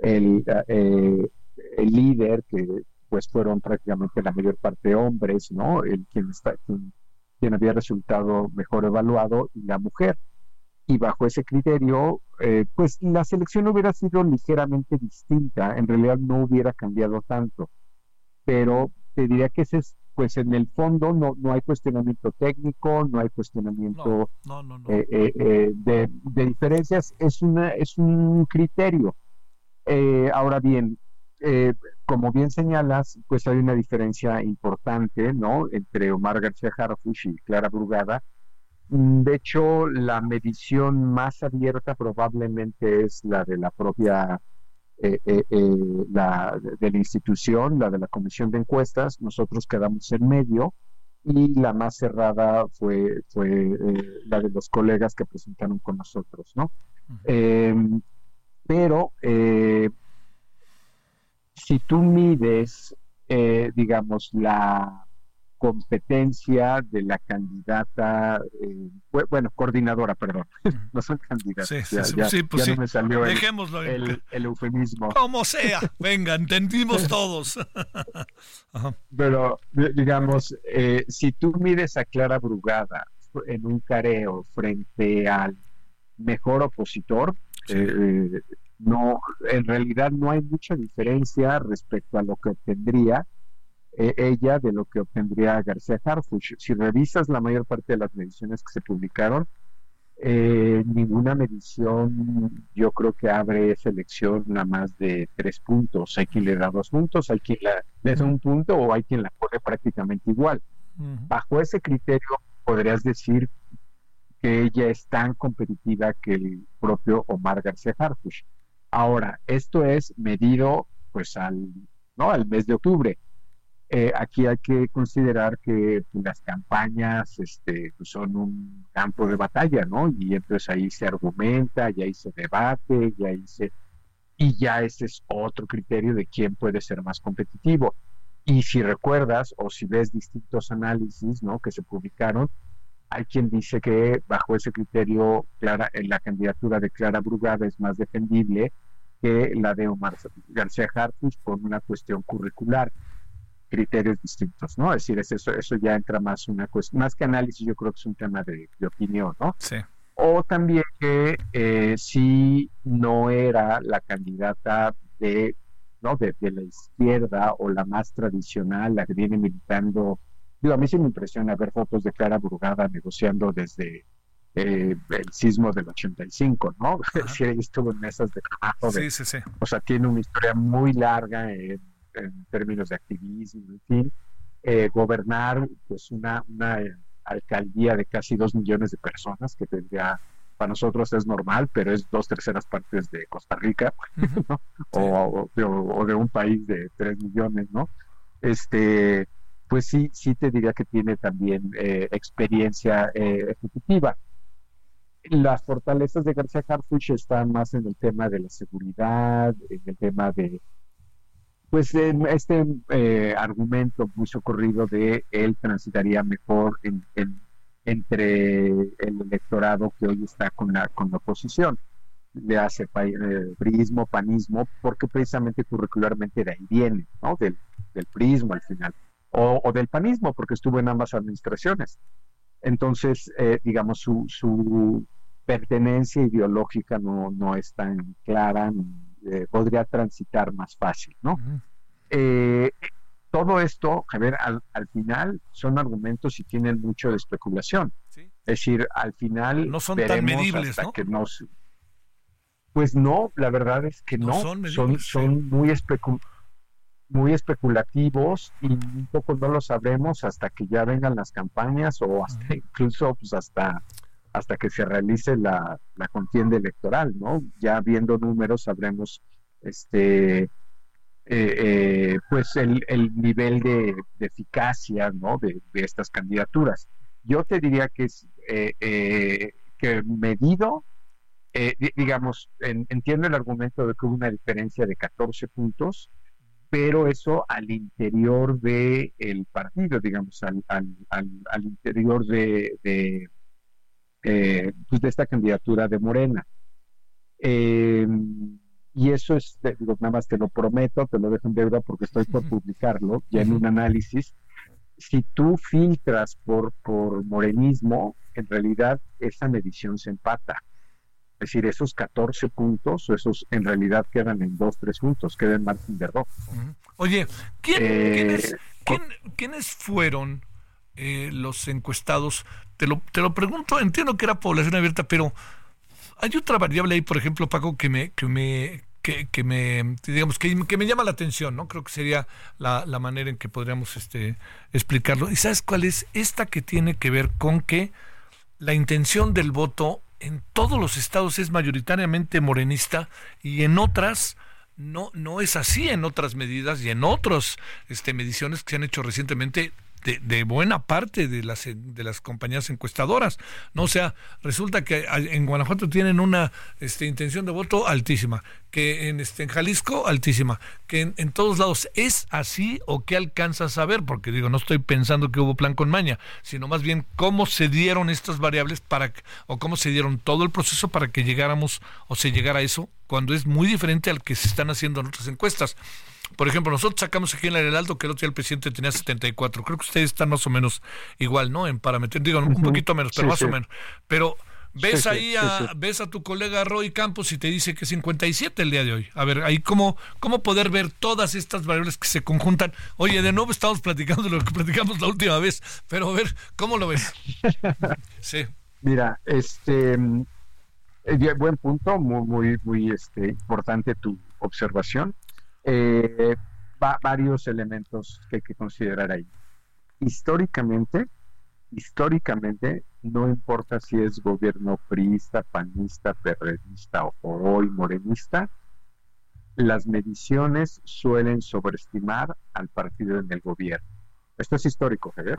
el, eh, el líder, que pues fueron prácticamente la mayor parte hombres, ¿no? El quien, está, quien, había resultado mejor evaluado y la mujer. Y bajo ese criterio, eh, pues la selección hubiera sido ligeramente distinta, en realidad no hubiera cambiado tanto, pero te diría que ese es, pues en el fondo no, no hay cuestionamiento técnico, no hay cuestionamiento eh, eh, eh, de, diferencias, es, una, es un criterio. ahora bien, como bien señalas, pues hay una diferencia importante, ¿no? Entre Omar García Harfuch y Clara Brugada. Mm, de hecho, la medición más abierta probablemente es la de la propia eh, eh, eh, la de la institución, la de la comisión de encuestas, nosotros quedamos en medio y la más cerrada fue, fue la de los colegas que presentaron con nosotros, ¿no? Em, pero si tú mides, digamos, la competencia de la candidata, eh, bueno, coordinadora, perdón, [LAUGHS] no son candidatas. Sí, sí, pues sí. no me salió Dejémoslo el, el, eufemismo. Como sea, [LAUGHS] venga, entendimos todos. [LAUGHS] Pero, digamos, eh, si tú mides a Clara Brugada en un careo frente al mejor opositor, eh, no, en realidad no hay mucha diferencia respecto a lo que obtendría e, ella de lo que obtendría García Harfuch. Si revisas la mayor parte de las mediciones que se publicaron, eh, ninguna medición yo creo que abre selección a más de tres puntos. Hay quien le da dos puntos, hay quien le da un punto o hay quien la pone prácticamente igual. Bajo ese criterio podrías decir que ella es tan competitiva que el propio Omar García Harfuch. Ahora, esto es medido pues al, ¿no? al mes de octubre. Eh, aquí hay que considerar que pues, las campañas este, pues, son un campo de batalla, ¿no? Y entonces ahí se argumenta, y ahí se debate, y ahí se... Y ya ese es otro criterio de quién puede ser más competitivo. Y si recuerdas o si ves distintos análisis, ¿no? Que se publicaron, hay quien dice que bajo ese criterio Clara, en la candidatura de Clara Brugada es más defendible que la de Omar García Harfuch por una cuestión curricular criterios distintos, ¿no? Es decir, eso, eso ya entra más una cuestión, más que análisis, yo creo que es un tema de, opinión, ¿no? Sí. O también que eh, si no era la candidata de, ¿no? De, la izquierda o la más tradicional, la que viene militando. Digo, a mí sí me impresiona ver fotos de Clara Brugada negociando desde eh, el sismo del 85, ¿no? [LAUGHS] Sí, estuvo en mesas de trabajo. sí, sí, sí. O sea, tiene una historia muy larga en en términos de activismo, en fin, eh, gobernar pues una, una alcaldía de casi dos millones de personas que tendría para nosotros es normal, pero es dos terceras partes de Costa Rica, [LAUGHS] o, de un país de tres millones, ¿no? Este, pues sí, sí te diría que tiene también eh, experiencia eh, ejecutiva. Las fortalezas de García Harfuch están más en el tema de la seguridad, en el tema de pues este eh, argumento muy socorrido de él transitaría mejor entre el electorado que hoy está con la, con la oposición. le hace eh, prismo, panismo, porque precisamente curricularmente de ahí viene, ¿no? Del prismo al final, o, del panismo, porque estuvo en ambas administraciones. Entonces, eh, digamos, su, su pertenencia ideológica no, no es tan clara, eh, podría transitar más fácil, ¿no? todo esto, a ver, al, al, final son argumentos y tienen mucho de especulación. Es decir, al final no son tan medibles, ¿no? Que pues no, la verdad es que no, son, son, muy, muy especulativos y un poco no lo sabremos hasta que ya vengan las campañas o hasta incluso pues hasta hasta que se realice la, contienda electoral, ¿no? Ya viendo números sabremos este eh, eh, pues el, nivel de, eficacia ¿no? de, estas candidaturas. Yo te diría que es eh, que medido eh, digamos, entiendo el argumento de que hubo una diferencia de 14 puntos, pero eso al interior del el partido, digamos, al, al, interior de, de, eh, pues de, esta candidatura de Morena. Em, y eso es, digo, nada más te lo prometo, te lo dejo en deuda porque estoy por [LAUGHS] publicarlo ya en un análisis. Si tú filtras por, por morenismo, en realidad esa medición se empata. Es decir, esos 14 puntos, esos en realidad quedan en 2, 3 puntos, quedan en margen de error. Oye, eh, ¿quiénes, fueron eh, los encuestados? Te lo, te lo pregunto, entiendo que era población abierta, pero hay otra variable ahí, por ejemplo, Paco, que me, que me, que, me digamos que, me llama la atención, ¿no? Creo que sería la, la, manera en que podríamos este, explicarlo. ¿Y sabes cuál es? Esta que tiene que ver con que la intención del voto en todos los estados es mayoritariamente morenista y en otras no, no es así en otras medidas y en otras este, mediciones que se han hecho recientemente de, buena parte de las, de las compañías encuestadoras. ¿no? O sea, resulta que en Guanajuato tienen una este, intención de voto altísima, que en, este, en Jalisco altísima, que en, todos lados es así o qué alcanzas a ver, porque digo, no estoy pensando que hubo plan con maña, sino más bien cómo se dieron estas variables para, o cómo se dieron todo el proceso para que llegáramos o se llegara a eso, cuando es muy diferente al que se están haciendo en otras encuestas. Por ejemplo, nosotros sacamos aquí en el Heraldo que el otro día el presidente tenía 74. Creo que ustedes están más o menos igual, ¿no? En parámetros, digo, un poquito menos, pero más o menos. Pero ves ahí a, ves a tu colega Roy Campos y te dice que 57 el día de hoy. A ver, ahí cómo, cómo poder ver todas estas variables que se conjuntan. Oye, de nuevo estamos platicando de lo que platicamos la última vez, pero a ver, ¿cómo lo ves? [LAUGHS] Sí. Mira, este eh, buen punto, muy, muy, muy este, importante tu observación eh, varios elementos que hay que considerar ahí. Históricamente, históricamente, no importa si es gobierno priista, panista, perredista o hoy morenista, las mediciones suelen sobreestimar al partido en el gobierno. Esto es histórico, Javier.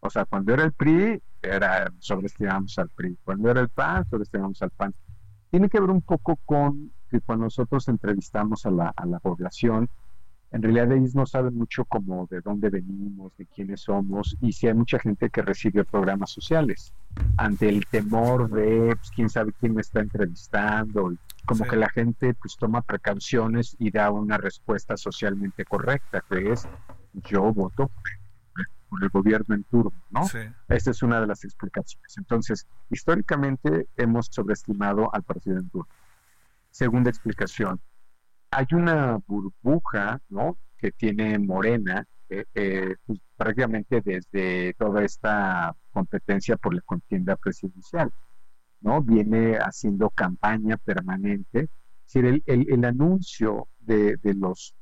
O sea, cuando era el PRI, era, sobreestimamos al PRI. Cuando era el PAN, sobreestimamos al PAN. Tiene que ver un poco con que cuando nosotros entrevistamos a la, a la población, en realidad ellos no saben mucho como de dónde venimos, de quiénes somos, y si hay mucha gente que recibe programas sociales, ante el temor de pues, quién sabe quién me está entrevistando, como que la gente pues toma precauciones y da una respuesta socialmente correcta, que es yo voto por el gobierno en turno, ¿no? Sí. Esta es una de las explicaciones. Entonces, históricamente hemos sobreestimado al partido en turno. Segunda explicación, hay una burbuja, ¿no? Que tiene Morena, eh, eh, pues, prácticamente desde toda esta competencia por la contienda presidencial, ¿no? Viene haciendo campaña permanente. Es decir, el, anuncio de, los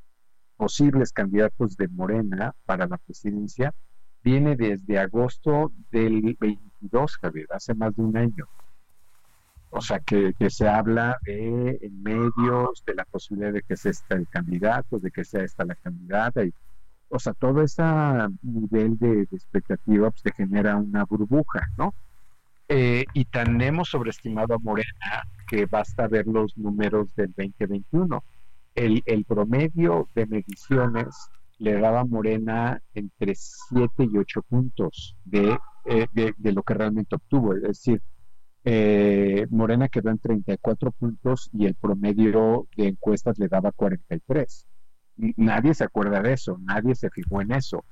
posibles candidatos de Morena para la presidencia viene desde agosto del 22, Javier, hace más de un año. O sea, que, se habla de en medios, de la posibilidad de que sea este el candidato, de que sea esta la candidata. O sea, todo ese nivel de, expectativa pues, te genera una burbuja, ¿no? Eh, y tan hemos sobreestimado a Morena que basta ver los números del 2021. El, el promedio de mediciones le daba a Morena entre 7 y 8 puntos de, eh, de, de, lo que realmente obtuvo. Es decir, eh, Morena quedó en 34 puntos y el promedio de encuestas le daba 43. Nadie se acuerda de eso, nadie se fijó en eso,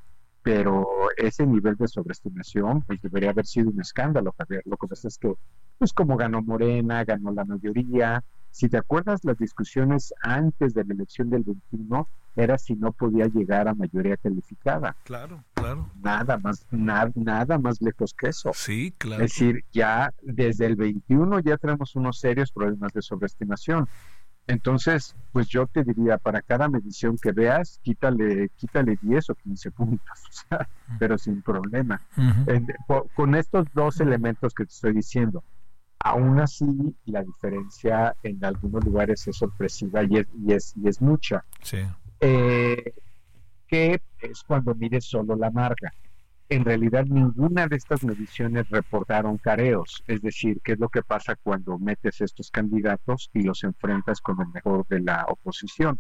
pero ese nivel de sobreestimación pues debería haber sido un escándalo, Javier. Lo que pasa es que, pues como ganó Morena, ganó la mayoría, si te acuerdas las discusiones antes de la elección del 21, era si no podía llegar a mayoría calificada. Claro, claro. Nada más, nada más lejos que eso. Sí, claro. Es decir, ya desde el 21 ya tenemos unos serios problemas de sobreestimación. Entonces, pues yo te diría, para cada medición que veas, quítale, quítale 10 o 15 puntos, [LAUGHS] pero sin problema. con estos dos elementos que te estoy diciendo, aún así la diferencia en algunos lugares es sorpresiva y es, y es, y es mucha. Sí. Eh, que es cuando mides solo la marca. En realidad ninguna de estas mediciones reportaron careos, es decir, qué es lo que pasa cuando metes estos candidatos y los enfrentas con el mejor de la oposición.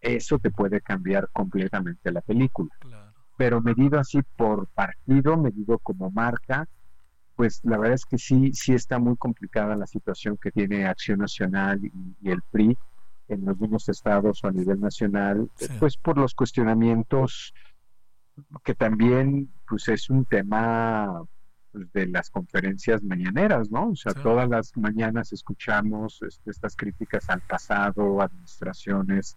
Eso te puede cambiar completamente la película. Pero medido así por partido, medido como marca, pues la verdad es que sí, sí está muy complicada la situación que tiene Acción Nacional y el PRI en algunos estados o a nivel nacional, pues por los cuestionamientos que también pues es un tema pues, de las conferencias mañaneras, ¿no? O sea, todas las mañanas escuchamos este, estas críticas al pasado, administraciones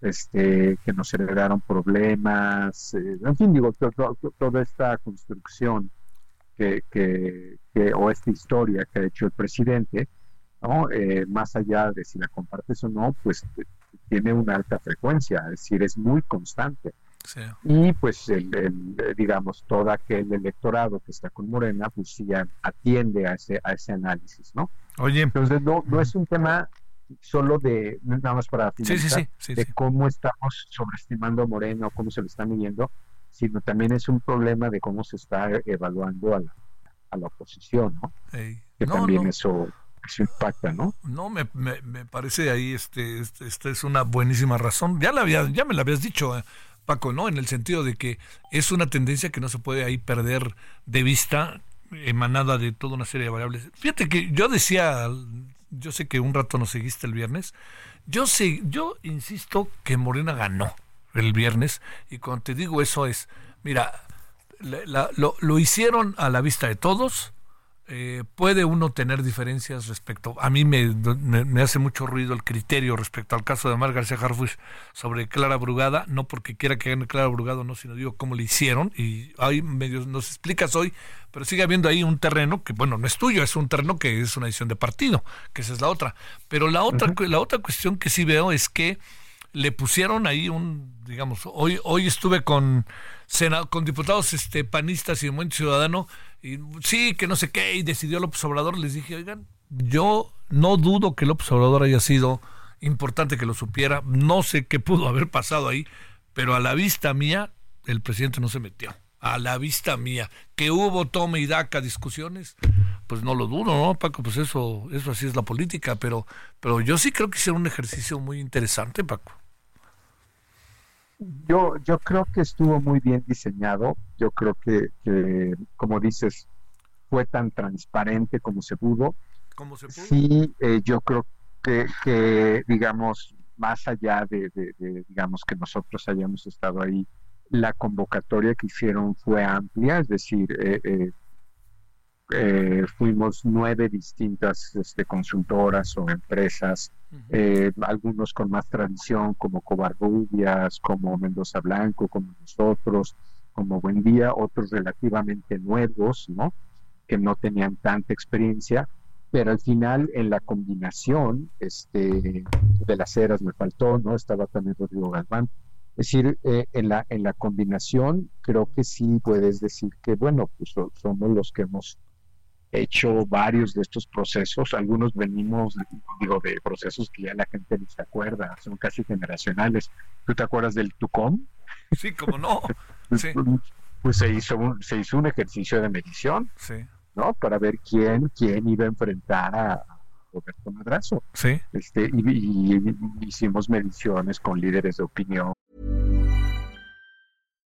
este, que nos heredaron problemas, eh, en fin, digo, toda esta construcción que, que, o esta historia que ha hecho el presidente, eh, más allá de si la compartes o no, pues tiene una alta frecuencia, es decir, es muy constante. Y pues, el, digamos, todo aquel electorado que está con Morena, pues sí atiende a ese, a ese análisis, ¿no? Oye. Entonces, no, no es un tema solo de, nada más para finalizar, de cómo estamos sobreestimando a Morena o cómo se lo está midiendo, sino también es un problema de cómo se está evaluando a la, a la oposición, ¿no? Que también eso se impacta, ¿no? No, me, me, me parece ahí, este, este, esta es una buenísima razón. Ya, la había, ya me la habías dicho, eh, Paco, ¿no? En el sentido de que es una tendencia que no se puede ahí perder de vista, emanada de toda una serie de variables. Fíjate que yo decía, yo sé que un rato nos seguiste el viernes, yo sé, yo insisto que Morena ganó el viernes, y cuando te digo eso es, mira, lo, lo hicieron a la vista de todos, eh, puede uno tener diferencias respecto, a mí me, me, hace mucho ruido el criterio respecto al caso de Mar García Harfuch sobre Clara Brugada, no porque quiera que gane Clara Brugada, no, sino digo cómo le hicieron, y hay medios, nos explicas hoy, pero sigue habiendo ahí un terreno que, bueno, no es tuyo, es un terreno que es una decisión de partido, que esa es la otra. Pero la otra, la otra cuestión que sí veo es que le pusieron ahí un, digamos, hoy, hoy estuve con, con diputados este, panistas y de Ciudadano, y sí, que no sé qué, y decidió López Obrador, les dije, oigan, yo no dudo que López Obrador haya sido importante que lo supiera, no sé qué pudo haber pasado ahí, pero a la vista mía, el presidente no se metió. A la vista mía, que hubo tome y daca discusiones, pues no lo dudo, ¿no, Paco? Pues eso, eso así es la política, pero, pero yo sí creo que hicieron un ejercicio muy interesante, Paco. Yo, yo creo que estuvo muy bien diseñado. Yo creo que, como dices, fue tan transparente como se pudo. ¿Cómo se pudo? Sí, eh, yo creo que, que, digamos, más allá de, digamos, que nosotros hayamos estado ahí, la convocatoria que hicieron fue amplia, es decir, eh, eh, eh, fuimos nueve distintas este, consultoras o empresas, eh, algunos con más tradición como Covarrubias, como Mendoza Blanco, como nosotros, como Buen Día, otros relativamente nuevos, ¿no? que no tenían tanta experiencia, pero al final en la combinación este, de las eras me faltó, ¿no? Estaba también Rodrigo Galván. Es decir, eh, en, la, en la combinación creo que sí puedes decir que, bueno, pues somos los que hemos hecho varios de estos procesos. Algunos venimos, digo, de procesos que ya la gente ni se acuerda, son casi generacionales. ¿Tú te acuerdas del TUCOM? Sí, como no. Pues, pues, se, hizo un, se hizo un ejercicio de medición, ¿no? Para ver quién, quién iba a enfrentar a Roberto Madrazo. Sí. Este, y hicimos mediciones con líderes de opinión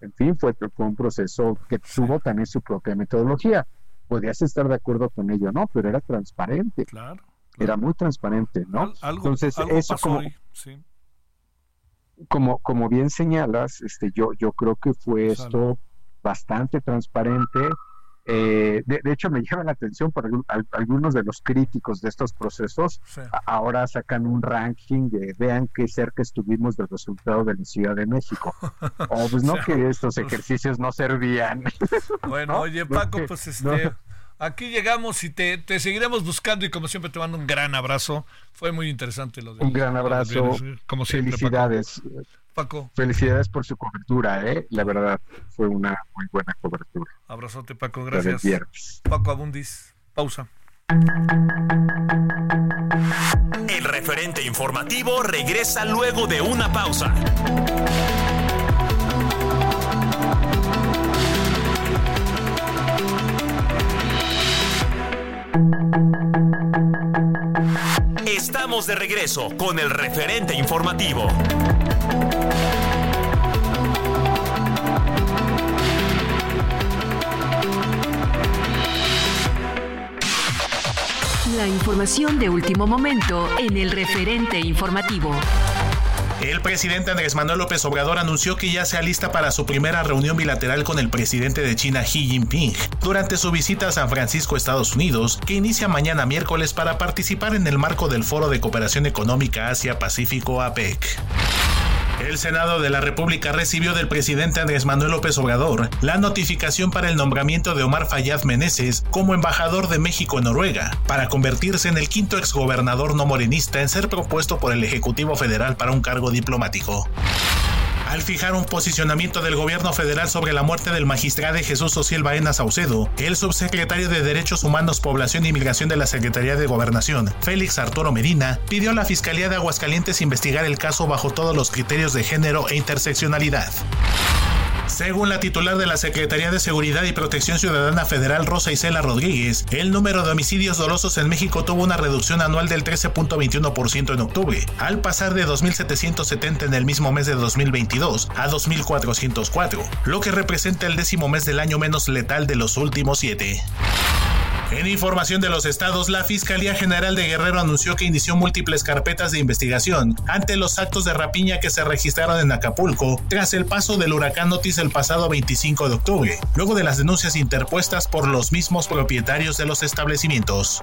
En fin, fue, fue un proceso que tuvo también su propia metodología. Podías estar de acuerdo con ello, ¿no? Pero era transparente. Claro. Era muy transparente, ¿no? algo, Entonces, algo eso como, sí. como, como bien señalas, este, yo, yo creo que fue Sale. esto bastante transparente. Eh, de, de hecho, me llama la atención por algunos de los críticos de estos procesos. Sí. ahora sacan un ranking de vean qué cerca estuvimos del resultado de la Ciudad de México. [LAUGHS] O pues no que estos ejercicios no servían. [LAUGHS] Bueno, ¿No? oye, Paco, pues no. este. Aquí llegamos y te, te seguiremos buscando y como siempre te mando un gran abrazo. Fue muy interesante lo de Un gran abrazo. Como siempre, Felicidades. Paco. Felicidades por su cobertura, ¿eh? La verdad, fue una muy buena cobertura. Abrazote, Paco, gracias. Paco Abundis. Pausa. El referente informativo regresa luego de una pausa. Estamos de regreso con el referente informativo. La información de último momento en el referente informativo. El presidente Andrés Manuel López Obrador anunció que ya se alista para su primera reunión bilateral con el presidente de China Xi Jinping durante su visita a San Francisco, Estados Unidos, que inicia mañana miércoles para participar en el marco del Foro de Cooperación Económica Asia-Pacífico APEC. El Senado de la República recibió del presidente Andrés Manuel López Obrador la notificación para el nombramiento de Omar Fayad Meneses como embajador de México en Noruega, para convertirse en el quinto exgobernador no morenista en ser propuesto por el Ejecutivo Federal para un cargo diplomático. Al fijar un posicionamiento del gobierno federal sobre la muerte del magistrado Jesús Ociel Baena Saucedo, el subsecretario de Derechos Humanos, Población y Migración de la Secretaría de Gobernación, Félix Arturo Medina, pidió a la Fiscalía de Aguascalientes investigar el caso bajo todos los criterios de género e interseccionalidad. Según la titular de la Secretaría de Seguridad y Protección Ciudadana Federal, Rosa Isela Rodríguez, el número de homicidios dolosos en México tuvo una reducción anual del 13.21% en octubre, al pasar de 2.770 en el mismo mes de 2022 a 2.404, lo que representa el décimo mes del año menos letal de los últimos siete. En información de los estados, la Fiscalía General de Guerrero anunció que inició múltiples carpetas de investigación ante los actos de rapiña que se registraron en Acapulco tras el paso del huracán Otis el pasado 25 de octubre, luego de las denuncias interpuestas por los mismos propietarios de los establecimientos.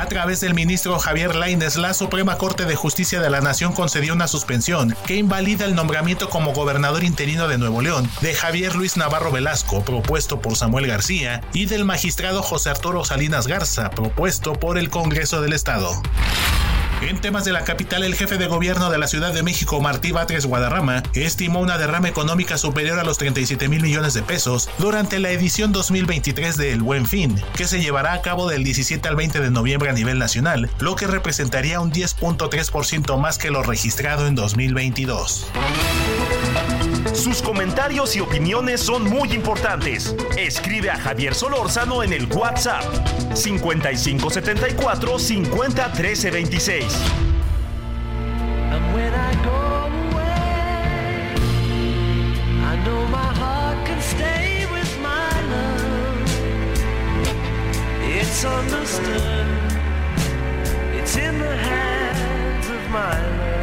A través del ministro Javier Lainez, la Suprema Corte de Justicia de la Nación concedió una suspensión que invalida el nombramiento como gobernador interino de Nuevo León de Javier Luis Navarro Velasco, propuesto por Samuel García, y del magistrado José Arturo Salinas Garza, propuesto por el Congreso del Estado. En temas de la capital, el jefe de gobierno de la Ciudad de México, Martí Batres Guadarrama, estimó una derrama económica superior a los 37 mil millones de pesos durante la edición 2023 de El Buen Fin, que se llevará a cabo del 17 al 20 de noviembre a nivel nacional, lo que representaría un 10.3% más que lo registrado en 2022. Sus comentarios y opiniones son muy importantes. Escribe a Javier Solórzano en el WhatsApp 5574 50 13 26. And when I go away, I know my heart can stay with my love. It's understood, it's in the hands of my love.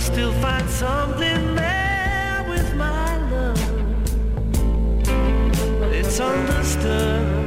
Still find something there with my love. It's undisturbed.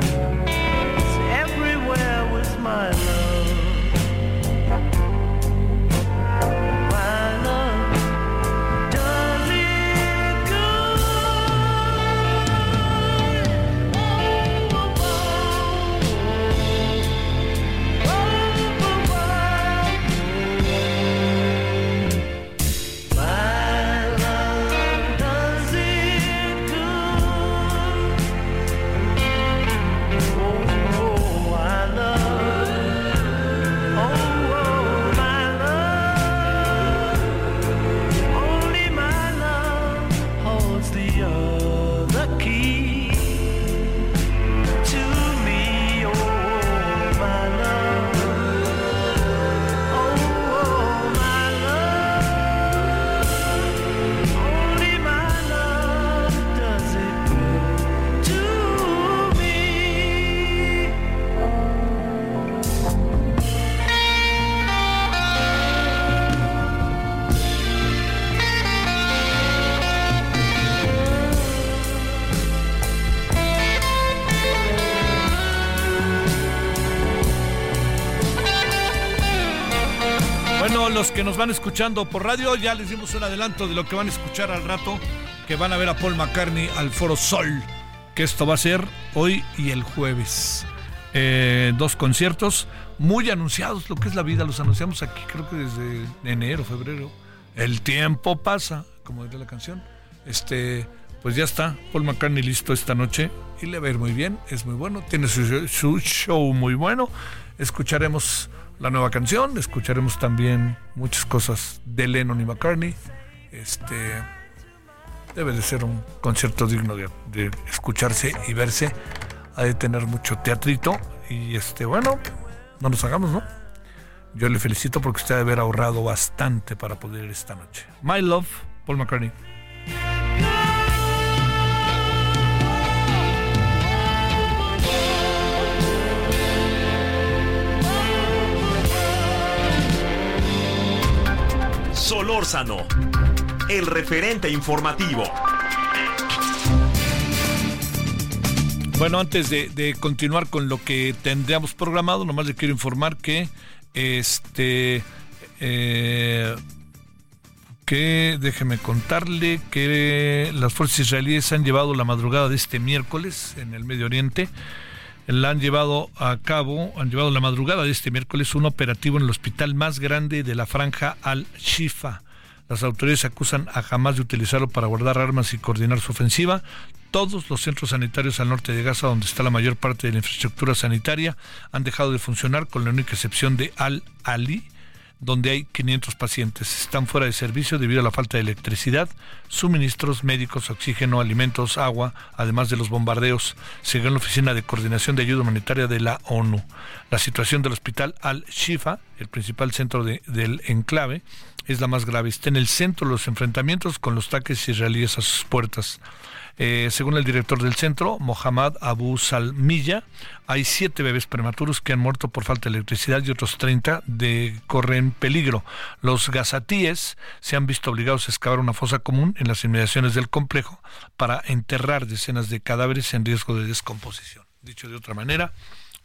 Los que nos van escuchando por radio, ya les dimos un adelanto de lo que van a escuchar al rato, que van a ver a Paul McCartney al Foro Sol, que esto va a ser hoy y el jueves. Eh, dos conciertos muy anunciados, lo que es la vida, los anunciamos aquí creo que desde enero, febrero. El tiempo pasa, como dice la canción. Este, pues ya está, Paul McCartney listo esta noche y le va a ir muy bien, es muy bueno, tiene su show muy bueno. Escucharemos la nueva canción, escucharemos también muchas cosas de Lennon y McCartney. Este debe de ser un concierto digno de, escucharse y verse. Ha de tener mucho teatrito y este bueno, no nos hagamos, ¿no? Yo le felicito porque usted debe haber ahorrado bastante para poder ir esta noche. My Love, Paul McCartney. Solórzano, el referente informativo. Bueno, antes de, continuar con lo que tendríamos programado, nomás le quiero informar que este eh, que déjeme contarle que las fuerzas israelíes han llevado la madrugada de este miércoles en el Medio Oriente la han llevado a cabo, han llevado la madrugada de este miércoles un operativo en el hospital más grande de la franja Al-Shifa. Las autoridades acusan a Hamas de utilizarlo para guardar armas y coordinar su ofensiva. Todos los centros sanitarios al norte de Gaza, donde está la mayor parte de la infraestructura sanitaria, han dejado de funcionar con la única excepción de Al-Ali, donde hay 500 pacientes. Están fuera de servicio debido a la falta de electricidad, suministros médicos, oxígeno, alimentos, agua, además de los bombardeos, según la Oficina de Coordinación de Ayuda Humanitaria de la ONU. La situación del hospital Al-Shifa, el principal centro de- del enclave, es la más grave. Está en el centro de los enfrentamientos con los ataques israelíes a sus puertas. Eh, según el director del centro, Mohammad Abu Salmiya, hay siete bebés prematuros que han muerto por falta de electricidad y otros 30 de, corren peligro. Los gazatíes se han visto obligados a excavar una fosa común en las inmediaciones del complejo para enterrar decenas de cadáveres en riesgo de descomposición. Dicho de otra manera,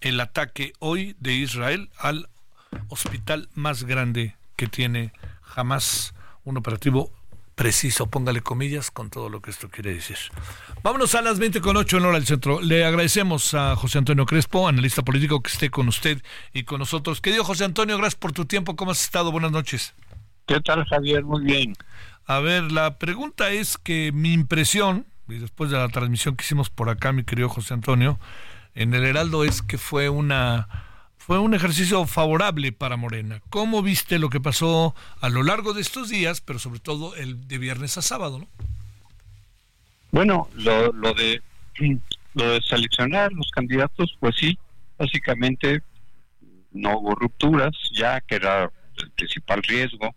el ataque hoy de Israel al hospital más grande que tiene jamás un operativo preciso, póngale comillas, con todo lo que esto quiere decir. Vámonos a las 20 con 8 en hora del centro. Le agradecemos a José Antonio Crespo, analista político, que esté con usted y con nosotros. Querido José Antonio, gracias por tu tiempo. ¿Cómo has estado? Buenas noches. ¿Qué tal, Javier? Muy bien. A ver, la pregunta es que mi impresión, y después de la transmisión que hicimos por acá, mi querido José Antonio, en el Heraldo es que fue una fue un ejercicio favorable para Morena. ¿Cómo viste lo que pasó a lo largo de estos días, pero sobre todo el de viernes a sábado, no? Bueno, lo, lo de [CLEARS THROAT] lo de seleccionar los candidatos, pues sí, básicamente no hubo rupturas, ya que era el principal riesgo.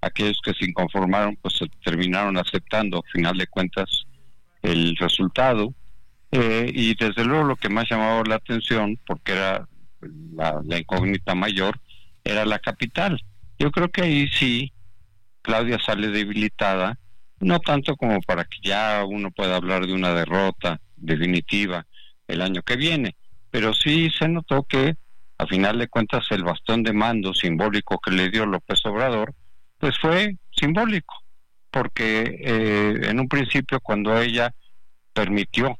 Aquellos que se inconformaron, pues terminaron aceptando, a final de cuentas, el resultado. Eh, y desde luego lo que más llamaba la atención, porque era la, la incógnita mayor, era la capital. Yo creo que ahí sí Claudia sale debilitada, no tanto como para que ya uno pueda hablar de una derrota definitiva el año que viene, pero sí se notó que a final de cuentas el bastón de mando simbólico que le dio López Obrador, pues fue simbólico, porque eh, en un principio cuando ella permitió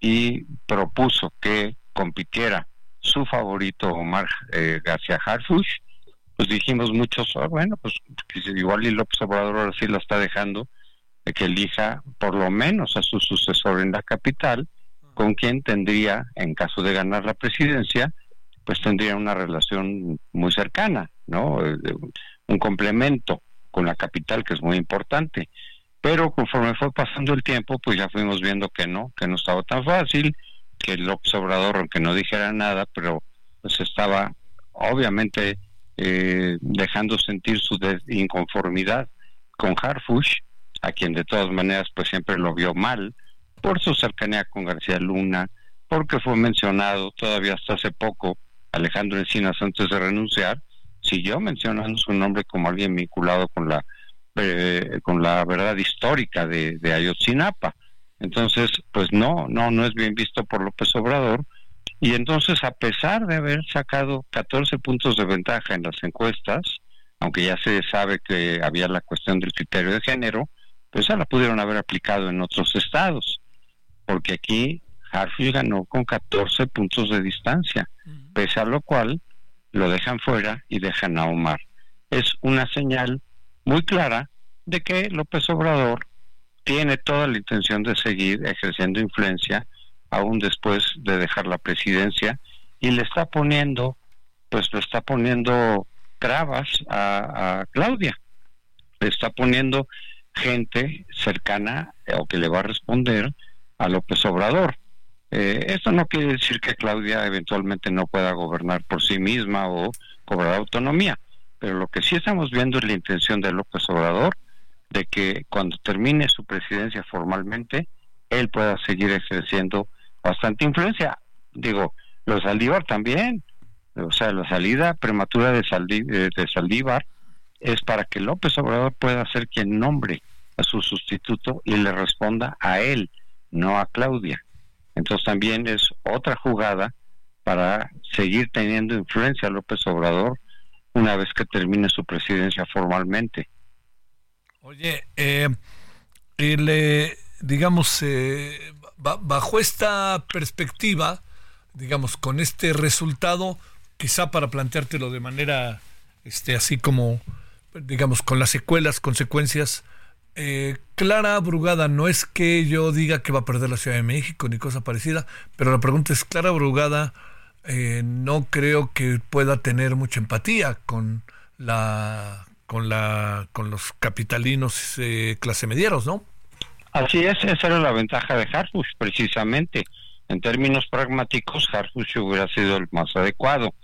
y propuso que compitiera su favorito Omar eh, García Harfuch, pues dijimos muchos, ah, bueno, pues que igual y López Obrador ahora sí la está dejando de que elija por lo menos a su sucesor en la capital, con quien tendría, en caso de ganar la presidencia, pues tendría una relación muy cercana, ¿no? Eh, Un complemento con la capital que es muy importante. Pero conforme fue pasando el tiempo, pues ya fuimos viendo que no, que no estaba tan fácil, que López Obrador, aunque no dijera nada, pero pues estaba obviamente eh, dejando sentir su inconformidad con Harfush, a quien de todas maneras pues siempre lo vio mal, por su cercanía con García Luna, porque fue mencionado todavía hasta hace poco Alejandro Encinas antes de renunciar, siguió mencionando su nombre como alguien vinculado con la eh, con la verdad histórica de Ayotzinapa. Entonces, pues no, no, no es bien visto por López Obrador. Y entonces, a pesar de haber sacado 14 puntos de ventaja en las encuestas, aunque ya se sabe que había la cuestión del criterio de género, pues ya la pudieron haber aplicado en otros estados, porque aquí Harfuch ganó con 14 puntos de distancia, pese a lo cual lo dejan fuera y dejan a Omar. Es una señal muy clara de que López Obrador tiene toda la intención de seguir ejerciendo influencia aún después de dejar la presidencia y le está poniendo, pues le está poniendo trabas a, Claudia, le está poniendo gente cercana eh, o que le va a responder a López Obrador. Eh, esto no quiere decir que Claudia eventualmente no pueda gobernar por sí misma o cobrar autonomía, pero lo que sí estamos viendo es la intención de López Obrador de que cuando termine su presidencia formalmente, él pueda seguir ejerciendo bastante influencia. Digo, los Saldívar también, o sea, la salida prematura de, eh, de Saldívar es para que López Obrador pueda ser quien nombre a su sustituto y le responda a él, no a Claudia. Entonces también es otra jugada para seguir teniendo influencia López Obrador una vez que termine su presidencia formalmente. Oye, eh, el, eh, digamos, eh, ba- bajo esta perspectiva, digamos, con este resultado, quizá para planteártelo de manera, este, así como, digamos, con las secuelas, consecuencias, eh, Clara Brugada, no es que yo diga que va a perder la Ciudad de México ni cosa parecida, pero la pregunta es, Clara Brugada eh, no creo que pueda tener mucha empatía con la con la con los capitalinos eh, clase medieros, ¿no? Así es, esa era la ventaja de Harfuch, precisamente. En términos pragmáticos, Harfuch hubiera sido el más adecuado,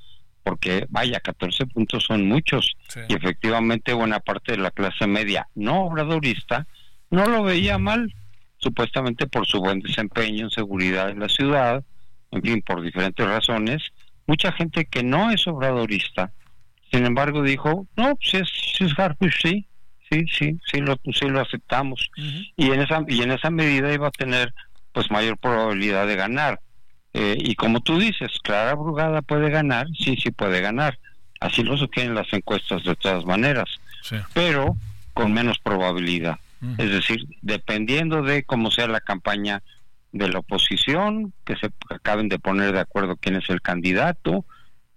porque vaya, 14 puntos son muchos, y efectivamente buena parte de la clase media no obradorista no lo veía mal, supuestamente por su buen desempeño en seguridad en la ciudad, en fin, por diferentes razones. Mucha gente que no es obradorista, sin embargo, dijo, no, si es, si es Harfuch, sí, sí, sí, sí lo, sí lo aceptamos. Y en esa y en esa medida iba a tener pues mayor probabilidad de ganar. Eh, y como tú dices, Clara Brugada puede ganar, sí, sí puede ganar. Así lo sostienen las encuestas de todas maneras, pero con menos probabilidad. Es decir, dependiendo de cómo sea la campaña de la oposición, que se acaben de poner de acuerdo quién es el candidato,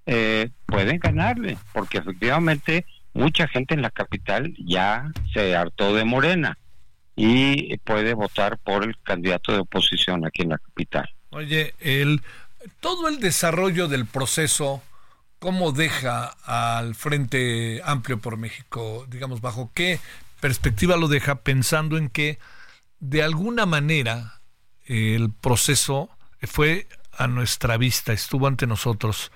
eh, pueden ganarle, porque efectivamente mucha gente en la capital ya se hartó de Morena y puede votar por el candidato de oposición aquí en la capital. Oye, el, todo el desarrollo del proceso, ¿cómo deja al Frente Amplio por México? Digamos, ¿bajo qué perspectiva lo deja pensando en que de alguna manera el proceso fue a nuestra vista, estuvo ante nosotros?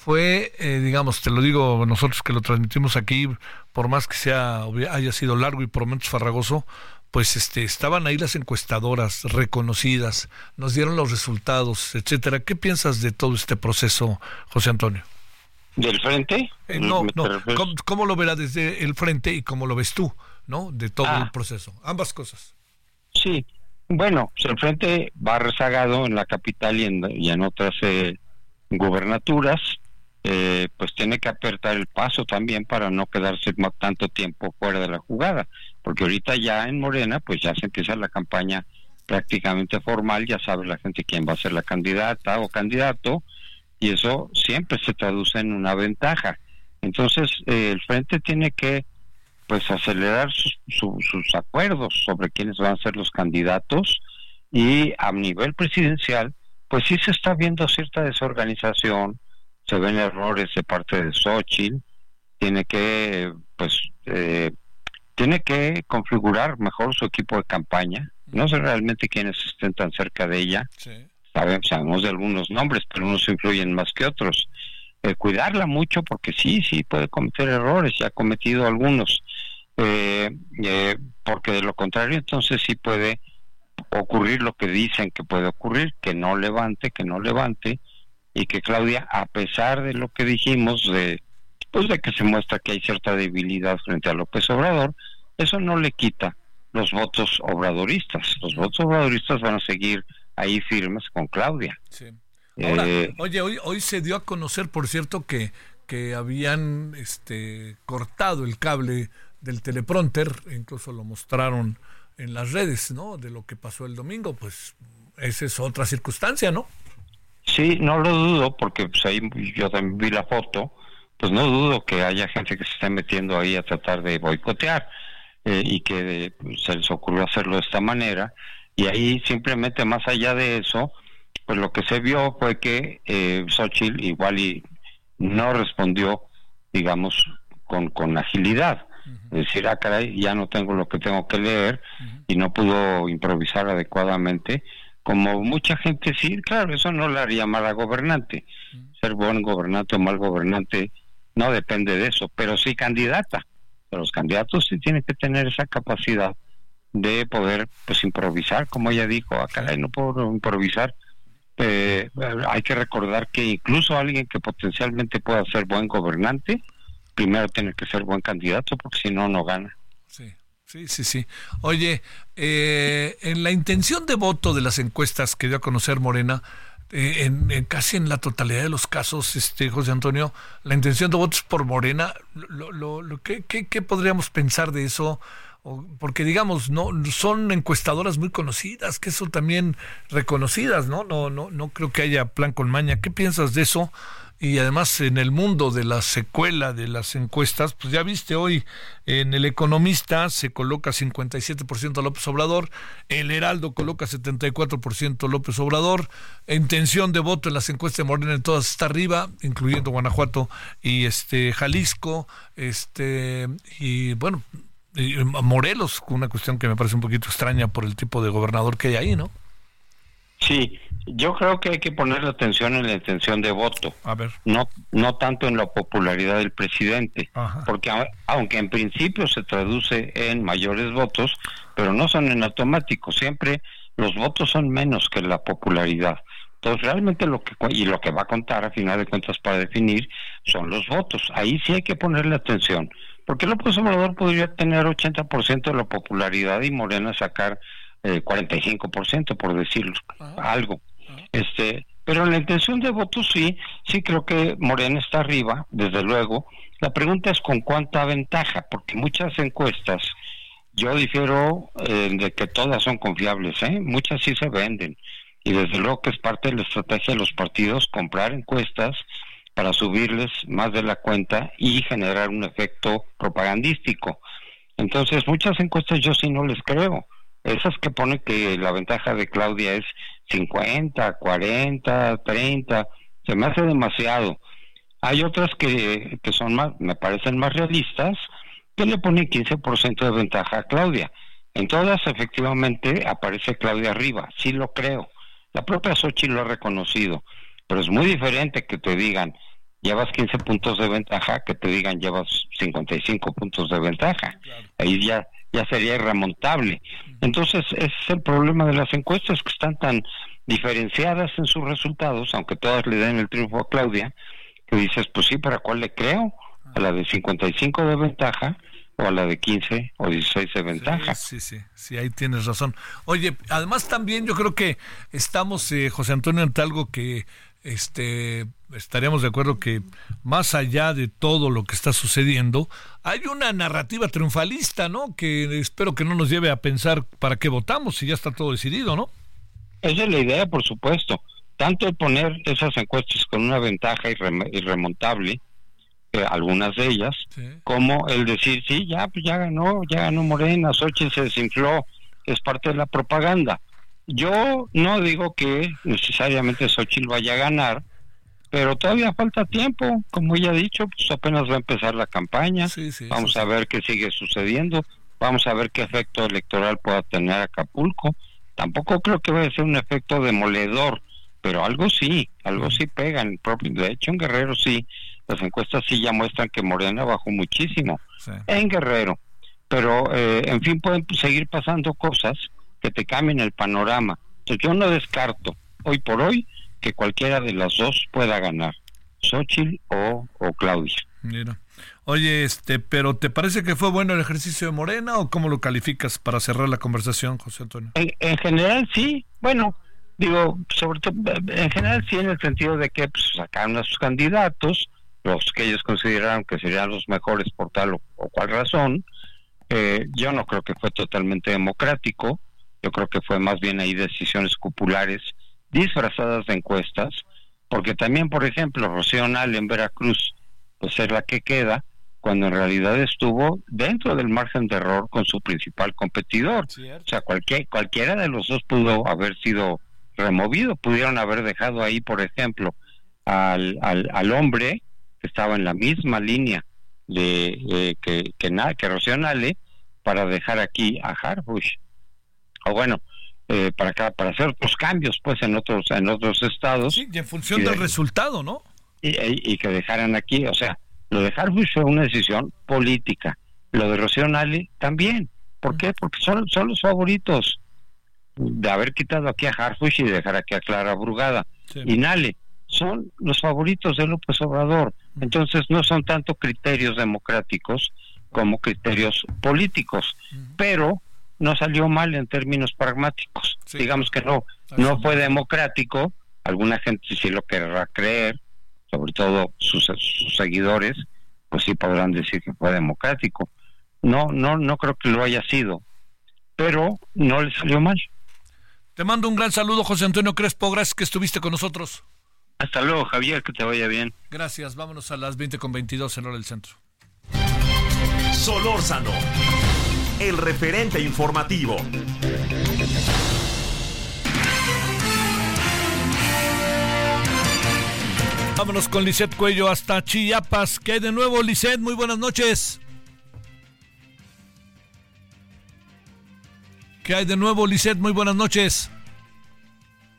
Fue, eh, digamos, te lo digo nosotros que lo transmitimos aquí, por más que sea haya sido largo y por momentos farragoso, pues este estaban ahí las encuestadoras reconocidas, nos dieron los resultados, etcétera. ¿Qué piensas de todo este proceso, José Antonio? ¿Del frente? Eh, no, ¿Me no. ¿Cómo, cómo lo verá desde el frente y cómo lo ves tú? ¿no? De todo Ah. el proceso. Ambas cosas. Sí, bueno, pues el frente va rezagado en la capital y en, y en otras eh, gubernaturas, eh, pues tiene que apertar el paso también para no quedarse tanto tiempo fuera de la jugada, porque ahorita ya en Morena, pues ya se empieza la campaña prácticamente formal, ya sabe la gente quién va a ser la candidata o candidato, y eso siempre se traduce en una ventaja. Entonces, eh, el frente tiene que pues acelerar su- sus acuerdos sobre quiénes van a ser los candidatos y a nivel presidencial pues sí se está viendo cierta desorganización se ven errores de parte de Xochitl tiene que pues eh, tiene que configurar mejor su equipo de campaña. No sé realmente quiénes estén tan cerca de ella. Sabemos, sabemos de algunos nombres pero unos influyen más que otros. Eh, cuidarla mucho porque sí, sí puede cometer errores, ya ha cometido algunos, eh, eh, porque de lo contrario entonces sí puede ocurrir lo que dicen que puede ocurrir, que no levante, que no levante, y que Claudia, a pesar de lo que dijimos, de, pues de que se muestra que hay cierta debilidad frente a López Obrador, eso no le quita los votos obradoristas. Los votos obradoristas van a seguir ahí firmes con Claudia. Ahora, Eh, oye, hoy, hoy se dio a conocer, por cierto, que, que habían este, cortado el cable del teleprompter, incluso lo mostraron en las redes, ¿no? De lo que pasó el domingo, pues esa es otra circunstancia, ¿no? Sí, no lo dudo, porque pues ahí yo también vi la foto, pues no dudo que haya gente que se esté metiendo ahí a tratar de boicotear eh, y que pues, se les ocurrió hacerlo de esta manera. Y ahí simplemente más allá de eso, pues lo que se vio fue que eh, Xochitl igual y no respondió, digamos, con, con agilidad. Es decir, ah, caray, ya no tengo lo que tengo que leer y no pudo improvisar adecuadamente. Como mucha gente sí, claro, eso no le haría mal a gobernante. Ser buen gobernante o mal gobernante no depende de eso, pero sí candidata. Pero los candidatos sí tienen que tener esa capacidad de poder pues improvisar, como ella dijo, ah, caray, no puedo improvisar. Eh, hay que recordar que incluso alguien que potencialmente pueda ser buen gobernante, primero tiene que ser buen candidato, porque si no, no gana. Sí, sí, sí. Oye, eh, en la intención de voto de las encuestas que dio a conocer Morena, eh, en, casi en la totalidad de los casos, este José Antonio, la intención de votos por Morena, lo, lo, lo- ¿qué, qué, qué podríamos pensar de eso? Porque digamos, no son encuestadoras muy conocidas, que eso también reconocidas, ¿no? No, no, no creo que haya plan con maña. ¿Qué piensas de eso? Y además en el mundo de la secuela de las encuestas, pues ya viste hoy en El Economista se coloca 57% López Obrador, El Heraldo coloca 74% López Obrador, intención de voto en las encuestas de Morena en todas está arriba, incluyendo Guanajuato y este Jalisco, este y bueno, y Morelos, una cuestión que me parece un poquito extraña por el tipo de gobernador que hay ahí, ¿no? Sí, yo creo que hay que poner la atención en la intención de voto. A ver. No, no tanto en la popularidad del presidente, porque a- aunque en principio se traduce en mayores votos, pero no son en automático, siempre los votos son menos que la popularidad. Entonces realmente lo que cu- y lo que va a contar a final de cuentas para definir son los votos. Ahí sí hay que ponerle atención, porque López Obrador podría tener 80% de la popularidad y Morena sacar eh, 45%, por decirlo algo. Este, pero en la intención de votos sí, sí creo que Morena está arriba, desde luego. La pregunta es con cuánta ventaja, porque muchas encuestas, yo difiero eh, de que todas son confiables, ¿eh? muchas sí se venden. Y desde luego que es parte de la estrategia de los partidos comprar encuestas para subirles más de la cuenta y generar un efecto propagandístico. Entonces, muchas encuestas yo sí no les creo. Esas que ponen que la ventaja de Claudia es 50, 40, 30, se me hace demasiado. Hay otras que, que son más, me parecen más realistas, que le ponen 15% de ventaja a Claudia. En todas, efectivamente, aparece Claudia arriba, sí lo creo. La propia Xochitl lo ha reconocido, pero es muy diferente que te digan llevas 15 puntos de ventaja que te digan llevas 55 puntos de ventaja. Ahí ya ya sería irremontable. Entonces, ese es el problema de las encuestas que están tan diferenciadas en sus resultados, aunque todas le den el triunfo a Claudia, que dices, pues sí, ¿para cuál le creo? A la de 55 de ventaja o a la de 15 o 16 de ventaja. Sí, sí, sí, ahí tienes razón. Oye, además también yo creo que estamos, eh, José Antonio, ante algo que este estaríamos de acuerdo que más allá de todo lo que está sucediendo, hay una narrativa triunfalista, ¿no? Que espero que no nos lleve a pensar para qué votamos si ya está todo decidido, ¿no? Esa es la idea, por supuesto. Tanto el poner esas encuestas con una ventaja irrem- irremontable, eh, algunas de ellas, como el decir, sí, ya, pues ya ganó, ya ganó Morena, Xochitl se desinfló, es parte de la propaganda. Yo no digo que necesariamente Xochitl vaya a ganar, pero todavía falta tiempo, como ella ha dicho, pues apenas va a empezar la campaña, vamos a ver qué sigue sucediendo, vamos a ver qué efecto electoral pueda tener Acapulco. Tampoco creo que vaya a ser un efecto demoledor, pero algo sí, algo sí pega. En el propio, de hecho, en Guerrero sí, las encuestas sí ya muestran que Morena bajó muchísimo en Guerrero. Pero, eh, en fin, pueden seguir pasando cosas que te cambien el panorama. Entonces, yo no descarto, hoy por hoy, que cualquiera de las dos pueda ganar, Xochitl o, o Claudia. Mira. Oye, este, pero ¿te parece que fue bueno el ejercicio de Morena o cómo lo calificas para cerrar la conversación, José Antonio? En, en general sí, bueno, digo, sobre todo, en general sí, en el sentido de que pues, sacaron a sus candidatos, los que ellos consideraron que serían los mejores por tal o, o cual razón. Eh, yo no creo que fue totalmente democrático, yo creo que fue más bien ahí decisiones cupulares disfrazadas de encuestas, porque también, por ejemplo, Rocío Nal en Veracruz, pues es la que queda, cuando en realidad estuvo dentro del margen de error con su principal competidor. O sea, cualquier, cualquiera de los dos pudo haber sido removido, pudieron haber dejado ahí, por ejemplo, al, al, al hombre que estaba en la misma línea de eh, que, que, que Rocío Nale para dejar aquí a Harbush. O bueno, eh, para acá, para hacer otros cambios pues en otros en otros estados Sí, y en función Y del de- resultado, ¿no? y, y- que dejaran aquí, o sea, lo de Harbush fue una decisión política, lo de Rocío Nale también. ¿Por qué? Porque son, son los favoritos de haber quitado aquí a Harfush y dejar aquí a Clara Brugada. Y Nale son los favoritos de López Obrador. Entonces no son tanto criterios democráticos como criterios políticos. Pero no salió mal en términos pragmáticos. Digamos que no, no fue democrático. Alguna gente sí lo querrá creer, sobre todo sus, sus seguidores, pues sí podrán decir que fue democrático. No, no, no creo que lo haya sido, pero no le salió mal. Te mando un gran saludo, José Antonio Crespo. Gracias que estuviste con nosotros. Hasta luego, Javier, que te vaya bien. Gracias. Vámonos a las 20 con 22 en hora del centro. Solórzano, el referente informativo. Vámonos con Lisette Cuello hasta Chiapas. ¿Qué hay de nuevo, Lisette? Muy buenas noches. ¿Qué hay de nuevo, Lisette? Muy buenas noches.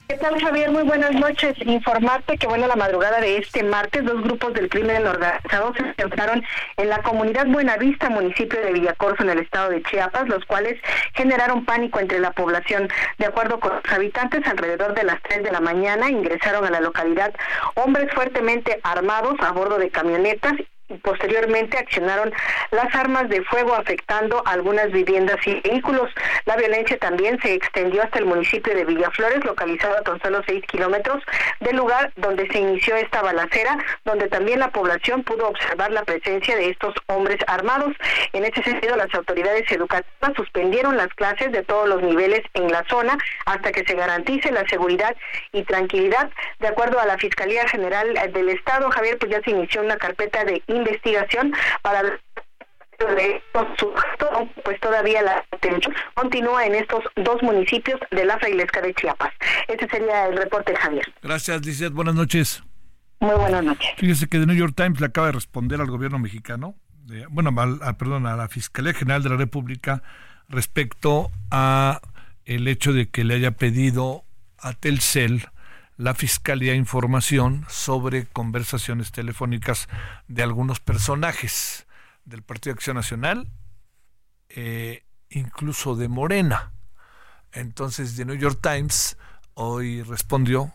¿Qué tal, Javier? Muy buenas noches. Informarte que, bueno, la madrugada de este martes, dos grupos del crimen organizado se enfrentaron en la comunidad Buenavista, municipio de Villacorso, en el estado de Chiapas, los cuales generaron pánico entre la población. De acuerdo con los habitantes, alrededor de las 3 de la mañana ingresaron a la localidad hombres fuertemente armados a bordo de camionetas posteriormente accionaron las armas de fuego afectando algunas viviendas y vehículos. La violencia también se extendió hasta el municipio de Villaflores, localizado a tan solo seis kilómetros del lugar donde se inició esta balacera, donde también la población pudo observar la presencia de estos hombres armados. En ese sentido, las autoridades educativas suspendieron las clases de todos los niveles en la zona hasta que se garantice la seguridad y tranquilidad. De acuerdo a la Fiscalía General del Estado, Javier, pues ya se inició una carpeta de investigación para de pues todavía la atención continúa en estos dos municipios de la Frailesca de Chiapas. Ese sería el reporte, Javier. Gracias, Lisette. Buenas noches. Muy buenas noches. Fíjese que The New York Times le acaba de responder al gobierno mexicano, de- bueno, a- perdón, a la Fiscalía General de la República respecto a el hecho de que le haya pedido a Telcel la Fiscalía información sobre conversaciones telefónicas de algunos personajes del Partido Acción Nacional, eh, incluso de Morena. Entonces, The New York Times hoy respondió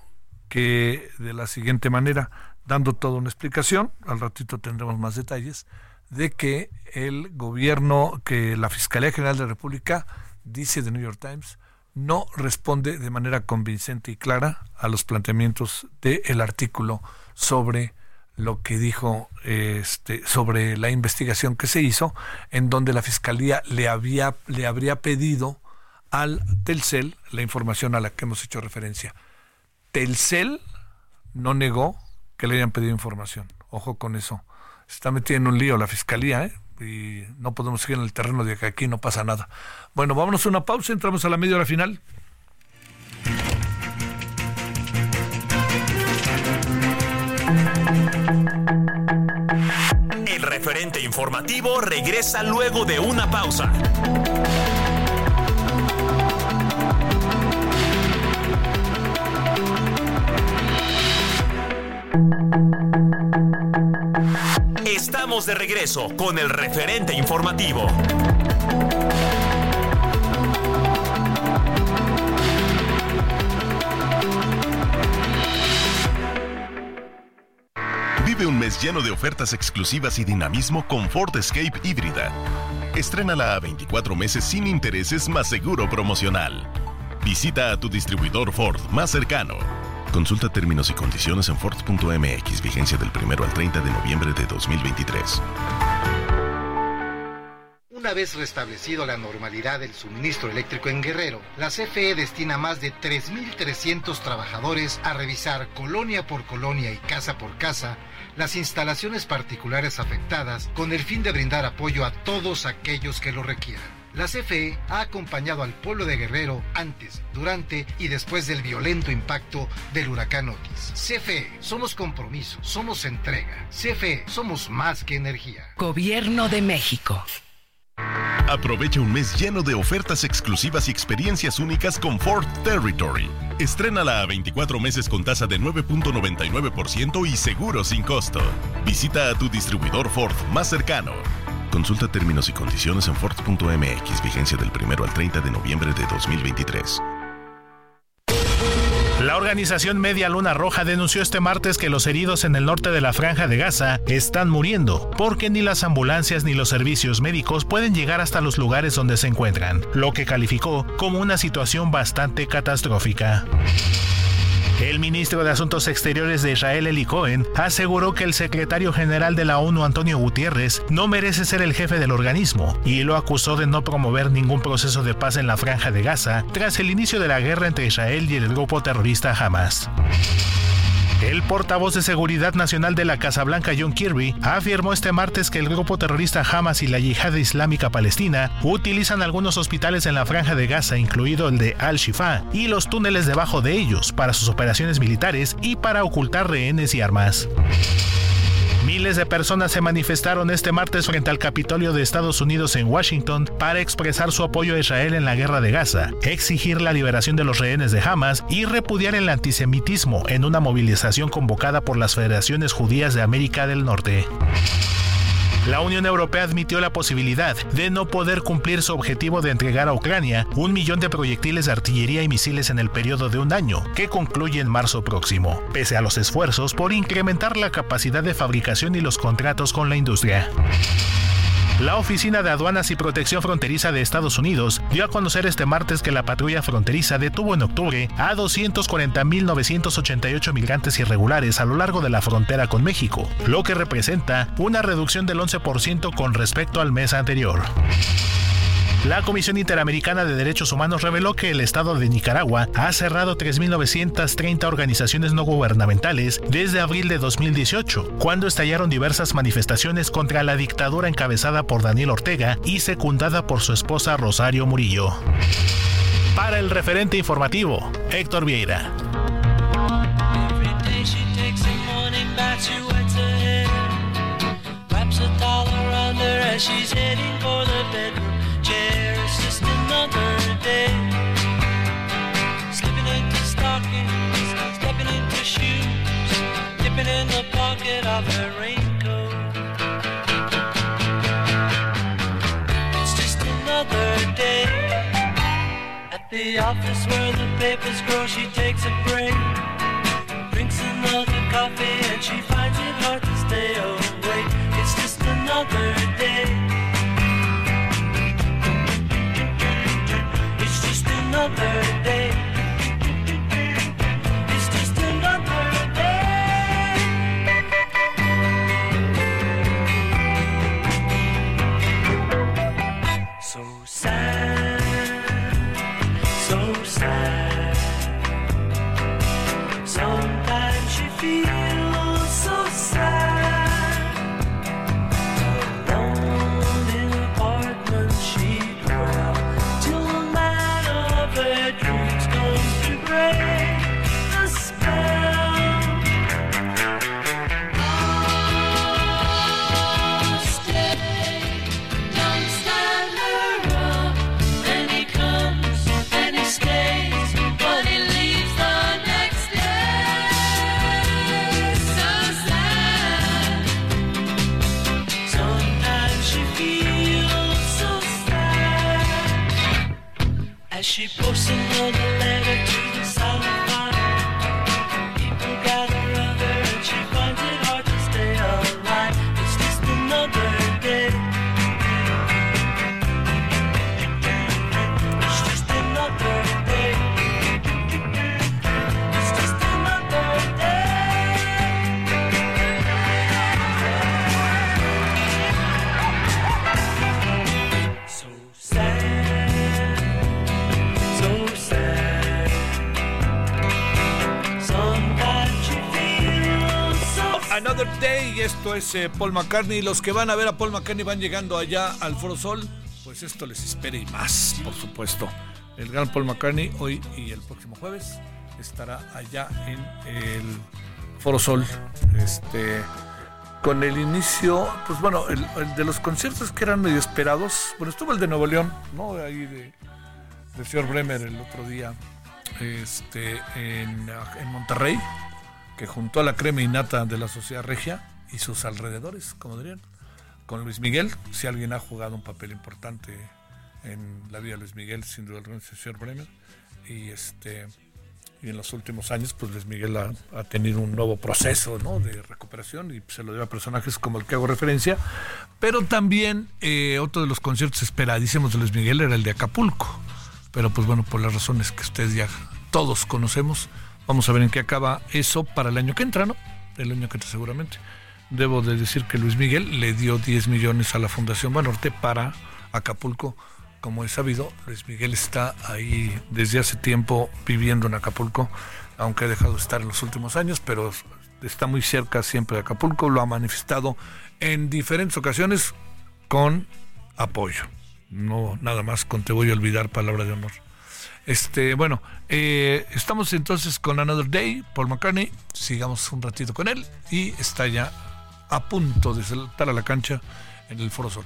que de la siguiente manera, dando toda una explicación, al ratito tendremos más detalles, de que el gobierno, que la Fiscalía General de la República, dice The New York Times, no responde de manera convincente y clara a los planteamientos del artículo sobre lo que dijo este sobre la investigación que se hizo en donde la fiscalía le había le habría pedido al Telcel la información a la que hemos hecho referencia. Telcel no negó que le hayan pedido información. Ojo con eso. Se está metida en un lío la fiscalía, ¿eh? y no podemos seguir en el terreno de que aquí no pasa nada. Bueno, vámonos a una pausa, entramos a la media hora final. El referente informativo regresa luego de una pausa. Estamos de regreso con el referente informativo. Vive un mes lleno de ofertas exclusivas y dinamismo con Ford Escape híbrida. Estrénala a 24 meses sin intereses más seguro promocional. Visita a tu distribuidor Ford más cercano. Consulta términos y condiciones en Ford.mx, vigencia del 1 al 30 de noviembre de 2023. Una vez restablecido la normalidad del suministro eléctrico en Guerrero, la CFE destina más de 3.300 trabajadores a revisar colonia por colonia y casa por casa las instalaciones particulares afectadas con el fin de brindar apoyo a todos aquellos que lo requieran. La CFE ha acompañado al pueblo de Guerrero antes, durante y después del violento impacto del huracán Otis. CFE, somos compromiso, somos entrega. CFE, somos más que energía. Gobierno de México. Aprovecha un mes lleno de ofertas exclusivas y experiencias únicas con Ford Territory. Estrénala a 24 meses con tasa de 9.99% y seguro sin costo. Visita a tu distribuidor Ford más cercano. Consulta términos y condiciones en Ford.mx, vigencia del 1 al 30 de noviembre de 2023. La organización Media Luna Roja denunció este martes que los heridos en el norte de la franja de Gaza están muriendo, porque ni las ambulancias ni los servicios médicos pueden llegar hasta los lugares donde se encuentran, lo que calificó como una situación bastante catastrófica. El ministro de Asuntos Exteriores de Israel, Eli Cohen, aseguró que el secretario general de la ONU, Antonio Gutiérrez, no merece ser el jefe del organismo y lo acusó de no promover ningún proceso de paz en la franja de Gaza tras el inicio de la guerra entre Israel y el grupo terrorista Hamas. El portavoz de Seguridad Nacional de la Casa Blanca, John Kirby, afirmó este martes que el grupo terrorista Hamas y la Yihad Islámica Palestina utilizan algunos hospitales en la franja de Gaza, incluido el de Al-Shifa, y los túneles debajo de ellos para sus operaciones militares y para ocultar rehenes y armas. Miles de personas se manifestaron este martes frente al Capitolio de Estados Unidos en Washington para expresar su apoyo a Israel en la guerra de Gaza, exigir la liberación de los rehenes de Hamas y repudiar el antisemitismo en una movilización convocada por las federaciones judías de América del Norte. La Unión Europea admitió la posibilidad de no poder cumplir su objetivo de entregar a Ucrania un millón de proyectiles de artillería y misiles en el periodo de un año, que concluye en marzo próximo, pese a los esfuerzos por incrementar la capacidad de fabricación y los contratos con la industria. La Oficina de Aduanas y Protección Fronteriza de Estados Unidos dio a conocer este martes que la patrulla fronteriza detuvo en octubre a 240.988 migrantes irregulares a lo largo de la frontera con México, lo que representa una reducción del 11% con respecto al mes anterior. La Comisión Interamericana de Derechos Humanos reveló que el Estado de Nicaragua ha cerrado 3.930 organizaciones no gubernamentales desde abril de 2018, cuando estallaron diversas manifestaciones contra la dictadura encabezada por Daniel Ortega y secundada por su esposa Rosario Murillo. Para el referente informativo, Héctor Vieira. Day. Slipping into stockings, stepping into shoes, dipping in the pocket of her raincoat. It's just another day. At the office where the papers grow, she takes a break. Drinks another coffee and she finds it hard to stay awake. It's just another Day, esto es eh, Paul McCartney. Los que van a ver a Paul McCartney van llegando allá al Foro Sol, pues esto les espera y más, por supuesto. El gran Paul McCartney hoy y el próximo jueves estará allá en el Foro Sol. Este, con el inicio, pues bueno, el, de los conciertos que eran medio esperados. Bueno, estuvo el de Nuevo León, ¿no? Ahí de, del señor Bremer el otro día este, en, en Monterrey que juntó a la crema innata de la sociedad regia y sus alrededores, como dirían, con Luis Miguel, si alguien ha jugado un papel importante en la vida de Luis Miguel, sin duda alguna el señor Bremer, y este y en los últimos años, pues Luis Miguel ha, tenido un nuevo proceso ¿no? de recuperación y se lo debe a personajes como el que hago referencia, pero también eh, otro de los conciertos esperadísimos de Luis Miguel era el de Acapulco, pero pues bueno, por las razones que ustedes ya todos conocemos, Vamos a ver en qué acaba eso para el año que entra, ¿no? El año que entra seguramente. Debo de decir que Luis Miguel le dio 10 millones a la Fundación Banorte para Acapulco. Como es sabido, Luis Miguel está ahí desde hace tiempo viviendo en Acapulco, aunque ha dejado de estar en los últimos años, pero está muy cerca siempre de Acapulco. Lo ha manifestado en diferentes ocasiones con apoyo. No nada más con te voy a olvidar palabra de honor. Este, bueno, eh, estamos entonces con Another Day, Paul McCartney. Sigamos un ratito con él y está ya a punto de saltar a la cancha en el Foro Sol.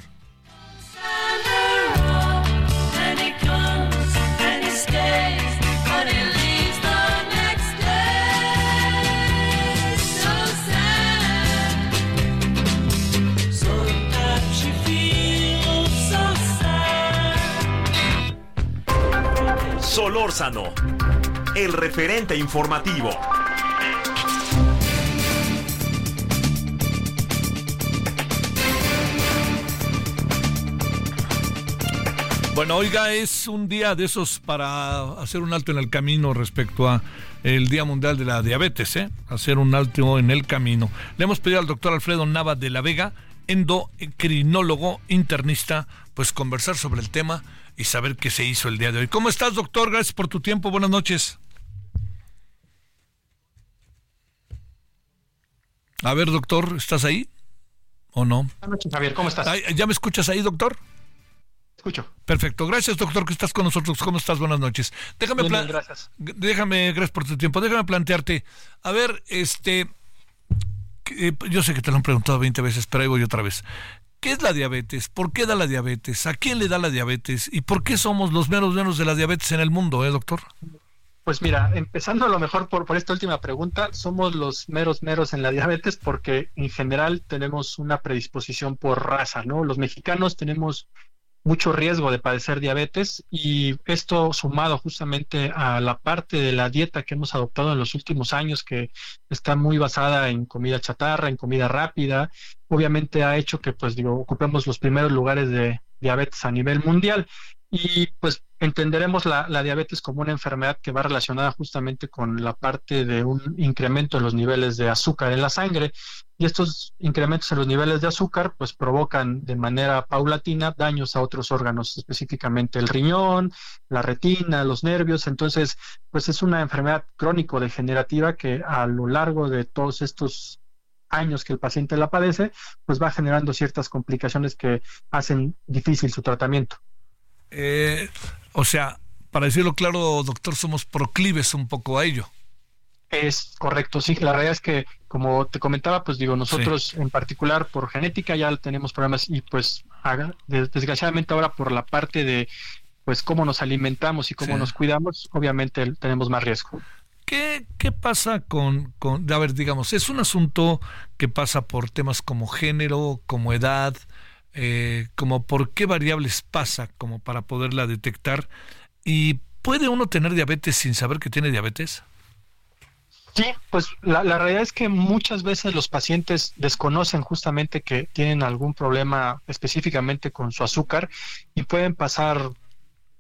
Stays, Solórzano, el referente informativo. Bueno, oiga, es un día de esos para hacer un alto en el camino respecto a el Día Mundial de la Diabetes, ¿eh? Hacer un alto en el camino. Le hemos pedido al doctor Alfredo Nava de la Vega, endocrinólogo internista, pues conversar sobre el tema y saber qué se hizo el día de hoy. ¿Cómo estás, doctor? Gracias por tu tiempo. Buenas noches. A ver, doctor, ¿estás ahí o no? Buenas noches, Javier. ¿Cómo estás? ¿Ya me escuchas ahí, doctor? Escucho. Perfecto, gracias doctor que estás con nosotros. ¿Cómo estás? Buenas noches. Déjame, Bien, pla- bien, gracias. déjame, gracias por tu tiempo. Déjame plantearte, a ver, este, eh, yo sé que te lo han preguntado 20 veces, pero ahí voy otra vez. ¿Qué es la diabetes? ¿Por qué da la diabetes? ¿A quién le da la diabetes? ¿Y por qué somos los menos menos de la diabetes en el mundo, eh, doctor? Pues mira, empezando a lo mejor por, por esta última pregunta, somos los meros meros en la diabetes porque en general tenemos una predisposición por raza, ¿no? Los mexicanos tenemos mucho riesgo de padecer diabetes y esto sumado justamente a la parte de la dieta que hemos adoptado en los últimos años que está muy basada en comida chatarra, en comida rápida obviamente ha hecho que, pues digo, ocupemos los primeros lugares de diabetes a nivel mundial. Y pues entenderemos la, diabetes como una enfermedad que va relacionada justamente con la parte de un incremento en los niveles de azúcar en la sangre. Y estos incrementos en los niveles de azúcar pues provocan de manera paulatina daños a otros órganos, específicamente el riñón, la retina, los nervios. Entonces, pues es una enfermedad crónico-degenerativa que a lo largo de todos estos años que el paciente la padece, pues va generando ciertas complicaciones que hacen difícil su tratamiento. Eh, o sea, para decirlo claro, doctor, somos proclives un poco a ello. Es correcto, sí. La realidad es que, como te comentaba, pues digo, nosotros en particular por genética ya tenemos problemas y pues desgraciadamente ahora por la parte de pues cómo nos alimentamos y cómo nos cuidamos, obviamente tenemos más riesgo. ¿Qué, ¿Qué, pasa con, con, a ver, digamos, es un asunto que pasa por temas como género, como edad, eh, como por qué variables pasa como para poderla detectar y puede uno tener diabetes sin saber que tiene diabetes? Sí, pues la, la, realidad es que muchas veces los pacientes desconocen justamente que tienen algún problema específicamente con su azúcar y pueden pasar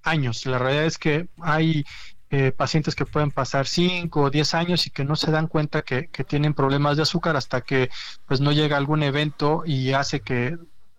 años. La realidad es que hay eh, pacientes que pueden pasar 5 o 10 años y que no se dan cuenta que, que, tienen problemas de azúcar hasta que pues no llega algún evento y hace que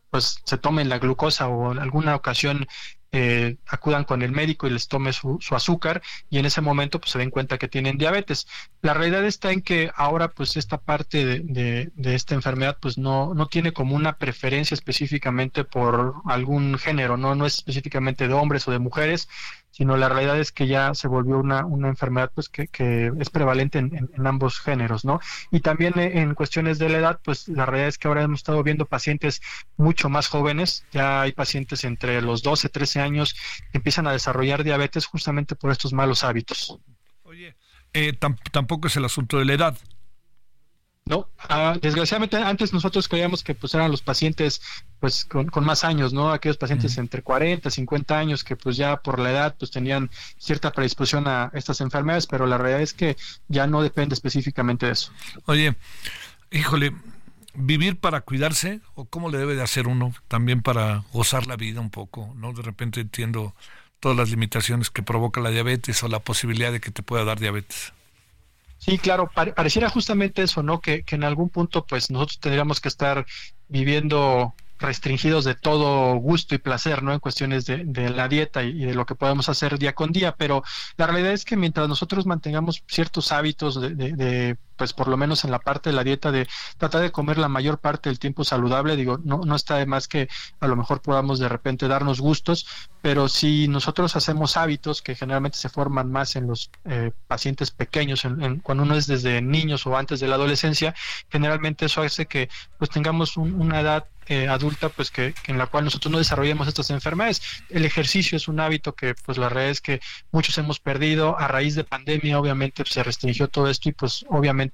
pues se tomen la glucosa o en alguna ocasión eh, acudan con el médico y les tome su, azúcar y en ese momento pues se den cuenta que tienen diabetes. La realidad está en que ahora pues esta parte de, de, de, esta enfermedad pues no, no tiene como una preferencia específicamente por algún género, no, no es específicamente de hombres o de mujeres, sino la realidad es que ya se volvió una, una enfermedad pues que, que es prevalente en, en, ambos géneros, ¿no? Y también en cuestiones de la edad, pues la realidad es que ahora hemos estado viendo pacientes mucho más jóvenes, ya hay pacientes entre los 12, 13 años que empiezan a desarrollar diabetes justamente por estos malos hábitos. Oye, eh, tampoco es el asunto de la edad. No, uh, desgraciadamente antes nosotros creíamos que pues eran los pacientes pues con, con más años, ¿no? Aquellos pacientes entre 40, 50 años que pues ya por la edad pues tenían cierta predisposición a estas enfermedades, pero la realidad es que ya no depende específicamente de eso. Oye, híjole, vivir para cuidarse o cómo le debe de hacer uno también para gozar la vida un poco, ¿no? De repente entiendo todas las limitaciones que provoca la diabetes o la posibilidad de que te pueda dar diabetes. Sí, claro, pare pareciera justamente eso, ¿no? Que, que en algún punto, pues nosotros tendríamos que estar viviendo restringidos de todo gusto y placer, ¿no? En cuestiones de, de la dieta y, y, de lo que podemos hacer día con día, pero la realidad es que mientras nosotros mantengamos ciertos hábitos de, de, de pues por lo menos en la parte de la dieta de tratar de comer la mayor parte del tiempo saludable, digo, no, no está de más que a lo mejor podamos de repente darnos gustos, pero si nosotros hacemos hábitos que generalmente se forman más en los eh, pacientes pequeños, en, cuando uno es desde niños o antes de la adolescencia, generalmente eso hace que pues tengamos un, una edad eh, adulta pues que, que, en la cual nosotros no desarrollemos estas enfermedades. El ejercicio es un hábito que pues la realidad es que muchos hemos perdido a raíz de pandemia, obviamente pues, se restringió todo esto y pues obviamente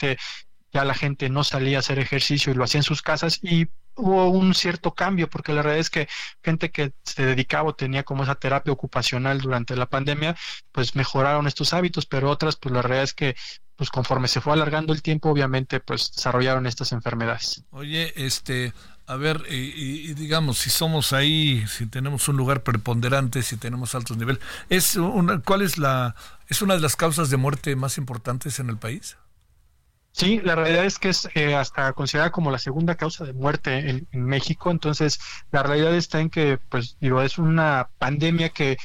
ya la gente no salía a hacer ejercicio y lo hacía en sus casas y hubo un cierto cambio porque la realidad es que gente que se dedicaba o tenía como esa terapia ocupacional durante la pandemia pues mejoraron estos hábitos pero otras pues la realidad es que pues conforme se fue alargando el tiempo obviamente pues desarrollaron estas enfermedades. Oye este a ver y, y digamos si somos ahí si tenemos un lugar preponderante si tenemos altos niveles es una cuál es la es una de las causas de muerte más importantes en el país Sí, la realidad es que es eh, hasta considerada como la segunda causa de muerte en, México. Entonces, la realidad está en que, pues, digo, es una pandemia que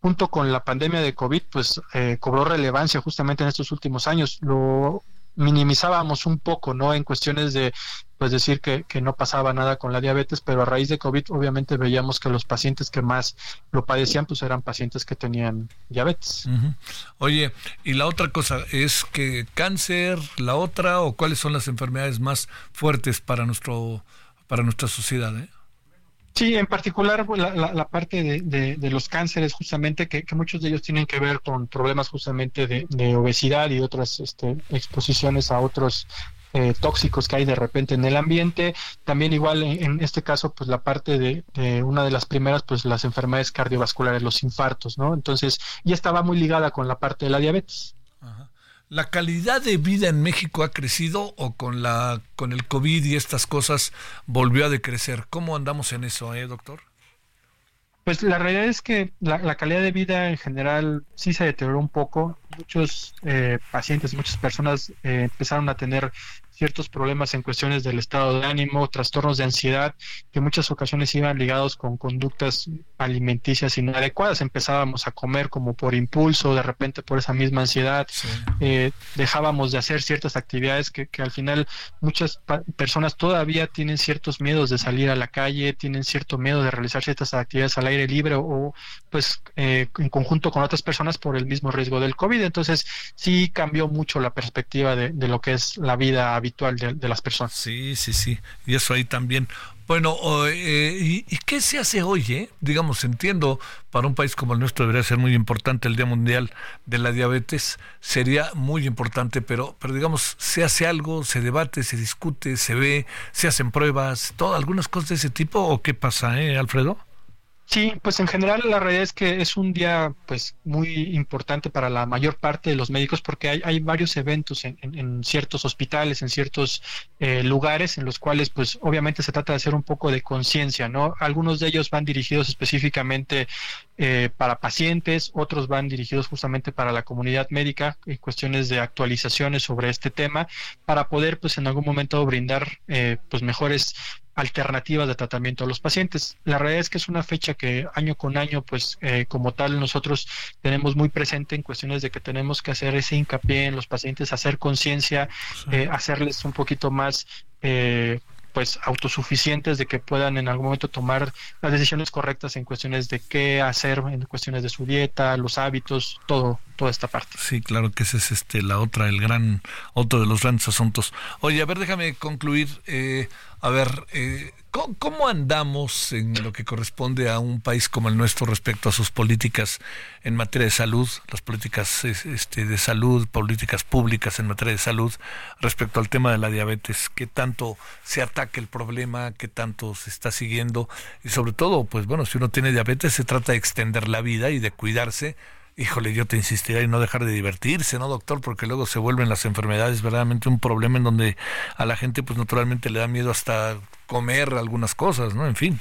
junto con la pandemia de COVID, pues, eh, cobró relevancia justamente en estos últimos años. Lo minimizábamos un poco, ¿no? En cuestiones de, pues decir que, que, no pasaba nada con la diabetes, pero a raíz de COVID obviamente veíamos que los pacientes que más lo padecían, pues eran pacientes que tenían diabetes. Uh -huh. Oye, y la otra cosa es que cáncer, la otra, o cuáles son las enfermedades más fuertes para nuestro, para nuestra sociedad, ¿eh? Sí, en particular pues, la, la, la parte de, de, de, los cánceres, justamente, que, que, muchos de ellos tienen que ver con problemas justamente de, de obesidad y otras este, exposiciones a otros eh, tóxicos que hay de repente en el ambiente. También igual en, este caso, pues la parte de, de, una de las primeras, pues las enfermedades cardiovasculares, los infartos, ¿no? Entonces, ya estaba muy ligada con la parte de la diabetes. Ajá. ¿La calidad de vida en México ha crecido o con la con el COVID y estas cosas volvió a decrecer? ¿Cómo andamos en eso, eh, doctor? Pues la realidad es que la, calidad de vida en general sí se deterioró un poco. Muchos eh, pacientes, muchas personas eh, empezaron a tener ciertos problemas en cuestiones del estado de ánimo, trastornos de ansiedad, que en muchas ocasiones iban ligados con conductas alimenticias inadecuadas. Empezábamos a comer como por impulso, de repente por esa misma ansiedad, eh, dejábamos de hacer ciertas actividades que, que al final muchas personas todavía tienen ciertos miedos de salir a la calle, tienen cierto miedo de realizar ciertas actividades al aire libre o pues eh, en conjunto con otras personas por el mismo riesgo del COVID. Entonces sí cambió mucho la perspectiva de, de lo que es la vida habitual de, las personas. Sí, sí, sí. Y eso ahí también. Bueno, eh, ¿y, qué se hace hoy? Eh? Digamos, entiendo, para un país como el nuestro debería ser muy importante el Día Mundial de la Diabetes, sería muy importante, pero, pero digamos, se hace algo, se debate, se discute, se ve, se hacen pruebas, todo, algunas cosas de ese tipo, ¿o qué pasa, eh, Alfredo? Sí, pues en general la realidad es que es un día pues muy importante para la mayor parte de los médicos porque hay, hay varios eventos en, en, ciertos hospitales, en ciertos eh, lugares en los cuales pues obviamente se trata de hacer un poco de conciencia, ¿no? Algunos de ellos van dirigidos específicamente eh, para pacientes, otros van dirigidos justamente para la comunidad médica en cuestiones de actualizaciones sobre este tema para poder pues en algún momento brindar eh, pues mejores alternativas de tratamiento a los pacientes. La realidad es que es una fecha que año con año, pues eh, como tal, nosotros tenemos muy presente en cuestiones de que tenemos que hacer ese hincapié en los pacientes, hacer conciencia, eh, hacerles un poquito más eh, pues autosuficientes de que puedan en algún momento tomar las decisiones correctas en cuestiones de qué hacer en cuestiones de su dieta, los hábitos, todo toda esta parte. Sí, claro que ese es este la otra el gran otro de los grandes asuntos. Oye, a ver, déjame concluir eh, a ver, eh, ¿cómo, andamos en lo que corresponde a un país como el nuestro respecto a sus políticas en materia de salud, las políticas este, de salud, políticas públicas en materia de salud respecto al tema de la diabetes? ¿Qué tanto se ataca el problema? ¿Qué tanto se está siguiendo? Y sobre todo, pues bueno, si uno tiene diabetes se trata de extender la vida y de cuidarse híjole, yo te insistiría y no dejar de divertirse, ¿no, doctor? Porque luego se vuelven las enfermedades verdaderamente un problema en donde a la gente, pues naturalmente le da miedo hasta comer algunas cosas, ¿no? En fin.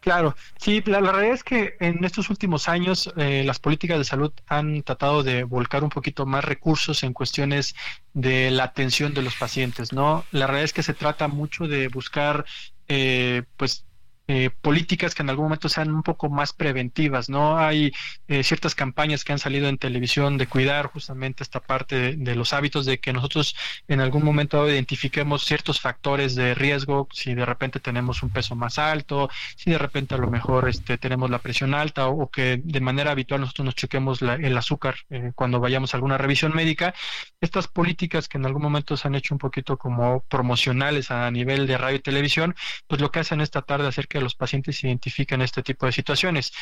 Claro, sí, la, realidad es que en estos últimos años eh, las políticas de salud han tratado de volcar un poquito más recursos en cuestiones de la atención de los pacientes, ¿no? La realidad es que se trata mucho de buscar, eh, pues, eh, políticas que en algún momento sean un poco más preventivas, ¿no? Hay eh, ciertas campañas que han salido en televisión de cuidar justamente esta parte de, los hábitos, de que nosotros en algún momento identifiquemos ciertos factores de riesgo, si de repente tenemos un peso más alto, si de repente a lo mejor este, tenemos la presión alta o, que de manera habitual nosotros nos chequemos el azúcar eh, cuando vayamos a alguna revisión médica. Estas políticas que en algún momento se han hecho un poquito como promocionales a nivel de radio y televisión, pues lo que hacen esta tarde hacer que los pacientes identifican este tipo de situaciones.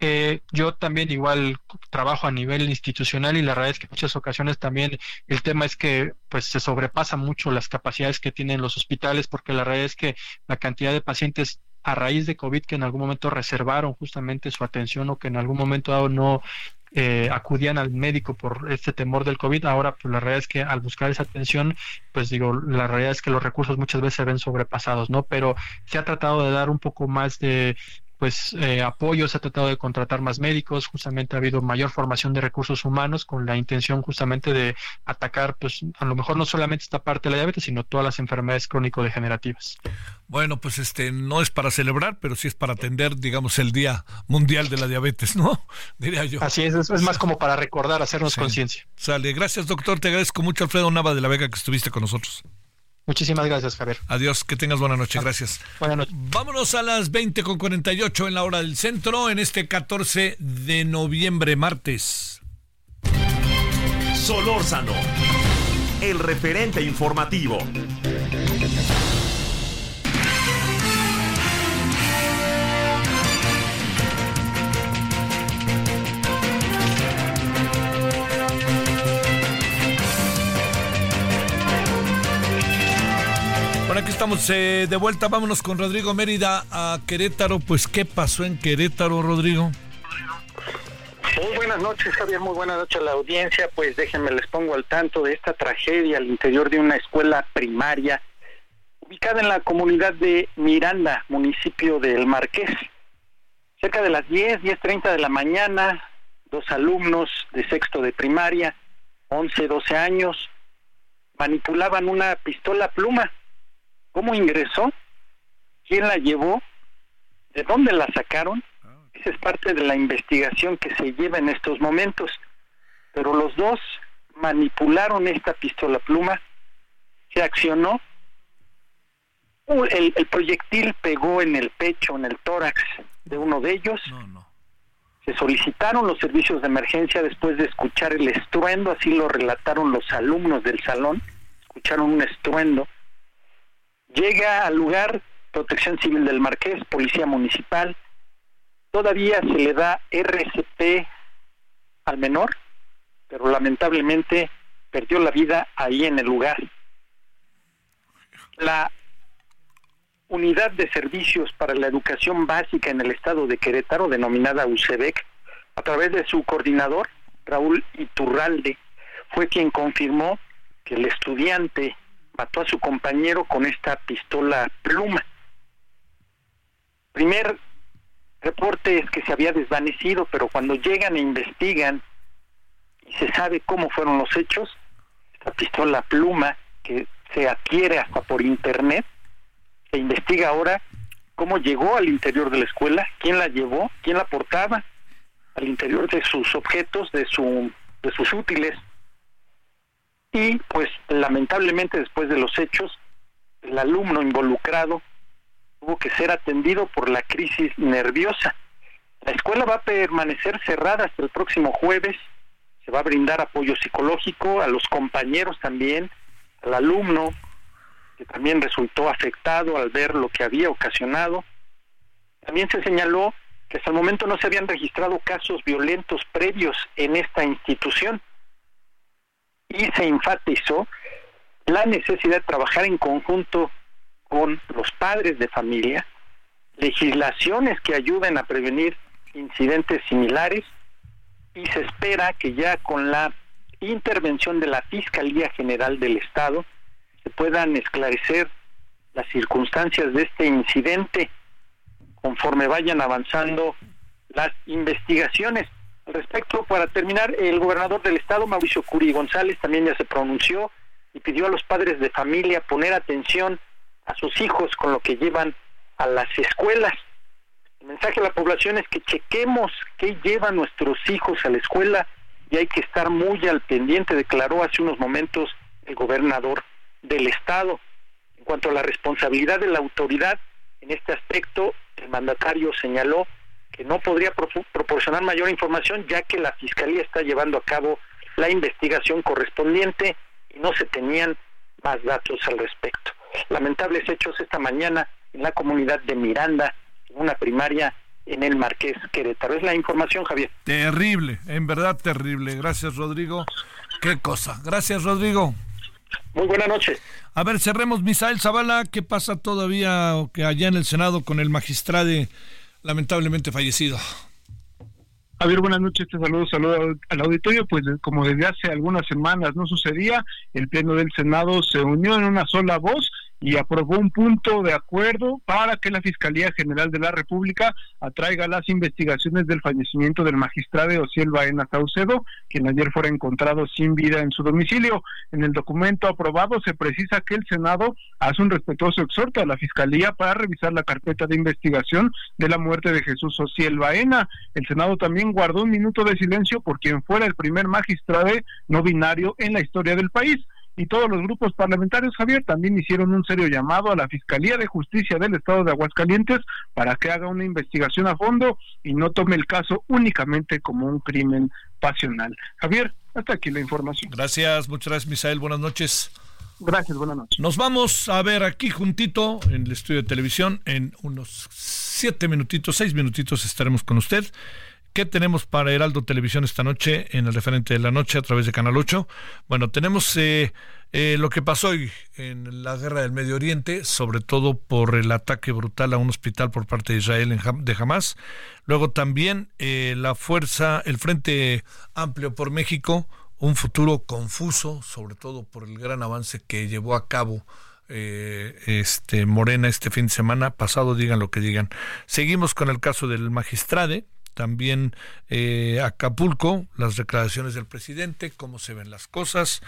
Eh, yo también igual trabajo a nivel institucional y la verdad es que en muchas ocasiones también el tema es que pues se sobrepasa mucho las capacidades que tienen los hospitales porque la realidad es que la cantidad de pacientes a raíz de COVID que en algún momento reservaron justamente su atención o que en algún momento dado no eh, acudían al médico por este temor del COVID, ahora pues la realidad es que al buscar esa atención, pues digo, la realidad es que los recursos muchas veces se ven sobrepasados, ¿no? Pero se ha tratado de dar un poco más de pues eh, apoyo, se ha tratado de contratar más médicos, justamente ha habido mayor formación de recursos humanos con la intención justamente de atacar, pues a lo mejor no solamente esta parte de la diabetes, sino todas las enfermedades crónico-degenerativas. Bueno, pues este no es para celebrar, pero sí es para atender, digamos, el Día Mundial de la Diabetes, ¿no? [LAUGHS] Diría yo. Así es, es, más como para recordar, hacernos conciencia. Sale, gracias doctor, te agradezco mucho Alfredo Nava de la Vega que estuviste con nosotros. Muchísimas gracias, Javier. Adiós, que tengas buena noche, gracias. Buenas noches. Vámonos a las 20 con 48 en la hora del centro, en este 14 de noviembre, martes. Solórzano, el referente informativo. Estamos eh, de vuelta. Vámonos con Rodrigo Mérida a Querétaro. Pues, ¿qué pasó en Querétaro, Rodrigo? Muy buenas noches, Javier. Muy buenas noches a la audiencia. Pues déjenme les pongo al tanto de esta tragedia al interior de una escuela primaria ubicada en la comunidad de Miranda, municipio del Marqués. Cerca de las 10, 10.30 de la mañana, dos alumnos de sexto de primaria, 11, 12 años, manipulaban una pistola pluma. ¿Cómo ingresó? ¿Quién la llevó? ¿De dónde la sacaron? Esa es parte de la investigación que se lleva en estos momentos. Pero los dos manipularon esta pistola pluma, se accionó, Uh, el, el proyectil pegó en el pecho, en el tórax de uno de ellos. Se solicitaron los servicios de emergencia después de escuchar el estruendo, así lo relataron los alumnos del salón, escucharon un estruendo. Llega al lugar Protección Civil del Marqués, Policía Municipal, todavía se le da RCP al menor, pero lamentablemente perdió la vida ahí en el lugar. La Unidad de Servicios para la Educación Básica en el Estado de Querétaro, denominada UCEBEC, a través de su coordinador, Raúl Iturralde, fue quien confirmó que el estudiante mató a su compañero con esta pistola pluma. Primer reporte es que se había desvanecido, pero cuando llegan e investigan y se sabe cómo fueron los hechos, esta pistola pluma que se adquiere hasta por internet, se investiga ahora cómo llegó al interior de la escuela, quién la llevó, quién la portaba al interior de sus objetos, de su de sus útiles. Y pues lamentablemente después de los hechos, el alumno involucrado tuvo que ser atendido por la crisis nerviosa. La escuela va a permanecer cerrada hasta el próximo jueves. Se va a brindar apoyo psicológico a los compañeros también, al alumno, que también resultó afectado al ver lo que había ocasionado. También se señaló que hasta el momento no se habían registrado casos violentos previos en esta institución y se enfatizó la necesidad de trabajar en conjunto con los padres de familia, legislaciones que ayuden a prevenir incidentes similares y se espera que ya con la intervención de la Fiscalía General del Estado se puedan esclarecer las circunstancias de este incidente conforme vayan avanzando las investigaciones. Al respecto, para terminar, el gobernador del estado, Mauricio Curi González, también ya se pronunció y pidió a los padres de familia poner atención a sus hijos con lo que llevan a las escuelas. El mensaje a la población es que chequemos qué llevan nuestros hijos a la escuela y hay que estar muy al pendiente, declaró hace unos momentos el gobernador del Estado. En cuanto a la responsabilidad de la autoridad, en este aspecto, el mandatario señaló que no podría pro proporcionar mayor información ya que la Fiscalía está llevando a cabo la investigación correspondiente y no se tenían más datos al respecto. Lamentables hechos esta mañana en la comunidad de Miranda, en una primaria en el Marqués Querétaro. Es la información, Javier. Terrible, en verdad terrible. Gracias, Rodrigo. Qué cosa. Gracias, Rodrigo. Muy buena noche. A ver, cerremos, Misael Zavala. ¿Qué pasa todavía o que allá en el Senado con el magistrado lamentablemente fallecido? Javier, buenas noches, te saludo, saludo al auditorio. Pues como desde hace algunas semanas no sucedía, el Pleno del Senado se unió en una sola voz y aprobó un punto de acuerdo para que la Fiscalía General de la República atraiga las investigaciones del fallecimiento del magistrado Ociel Baena Saucedo, quien ayer fue encontrado sin vida en su domicilio. En el documento aprobado se precisa que el Senado hace un respetuoso exhorto a la Fiscalía para revisar la carpeta de investigación de la muerte de Jesús Ociel Baena. El Senado también guardó un minuto de silencio por quien fuera el primer magistrado no binario en la historia del país y todos los grupos parlamentarios, Javier, también hicieron un serio llamado a la Fiscalía de Justicia del Estado de Aguascalientes para que haga una investigación a fondo y no tome el caso únicamente como un crimen pasional. Javier, hasta aquí la información. Gracias, muchas gracias, Misael. Buenas noches. Gracias, buenas noches. Nos vamos a ver aquí juntito en el estudio de televisión. En unos siete minutitos, seis minutitos estaremos con usted. ¿Qué tenemos para Heraldo Televisión esta noche en el referente de la noche a través de Canal 8? Bueno, tenemos eh, eh, lo que pasó hoy en la guerra del Medio Oriente, sobre todo por el ataque brutal a un hospital por parte de Israel en, de Hamas. Luego también eh, la fuerza, el Frente Amplio por México, un futuro confuso, sobre todo por el gran avance que llevó a cabo este Morena este fin de semana pasado, digan lo que digan. Seguimos con el caso del magistrade, también eh, Acapulco, las declaraciones del presidente, cómo se ven las cosas,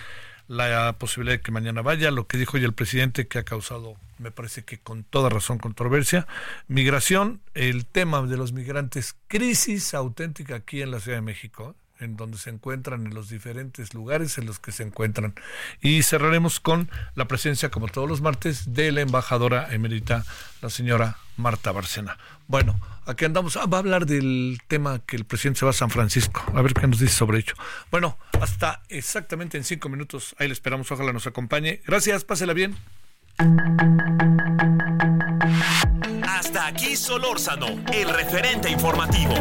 la posibilidad de que mañana vaya, lo que dijo hoy el presidente que ha causado, me parece que con toda razón, controversia, migración, el tema de los migrantes, crisis auténtica aquí en la Ciudad de México en donde se encuentran en los diferentes lugares en los que se encuentran. Y cerraremos con la presencia, como todos los martes, de la embajadora emérita, la señora Marta Barcena. Bueno, aquí andamos. Ah, va a hablar del tema que el presidente se va a San Francisco. A ver qué nos dice sobre ello. Bueno, hasta exactamente en cinco minutos. Ahí le esperamos. Ojalá nos acompañe. Gracias, pásela bien. Hasta aquí Solórzano, el referente informativo.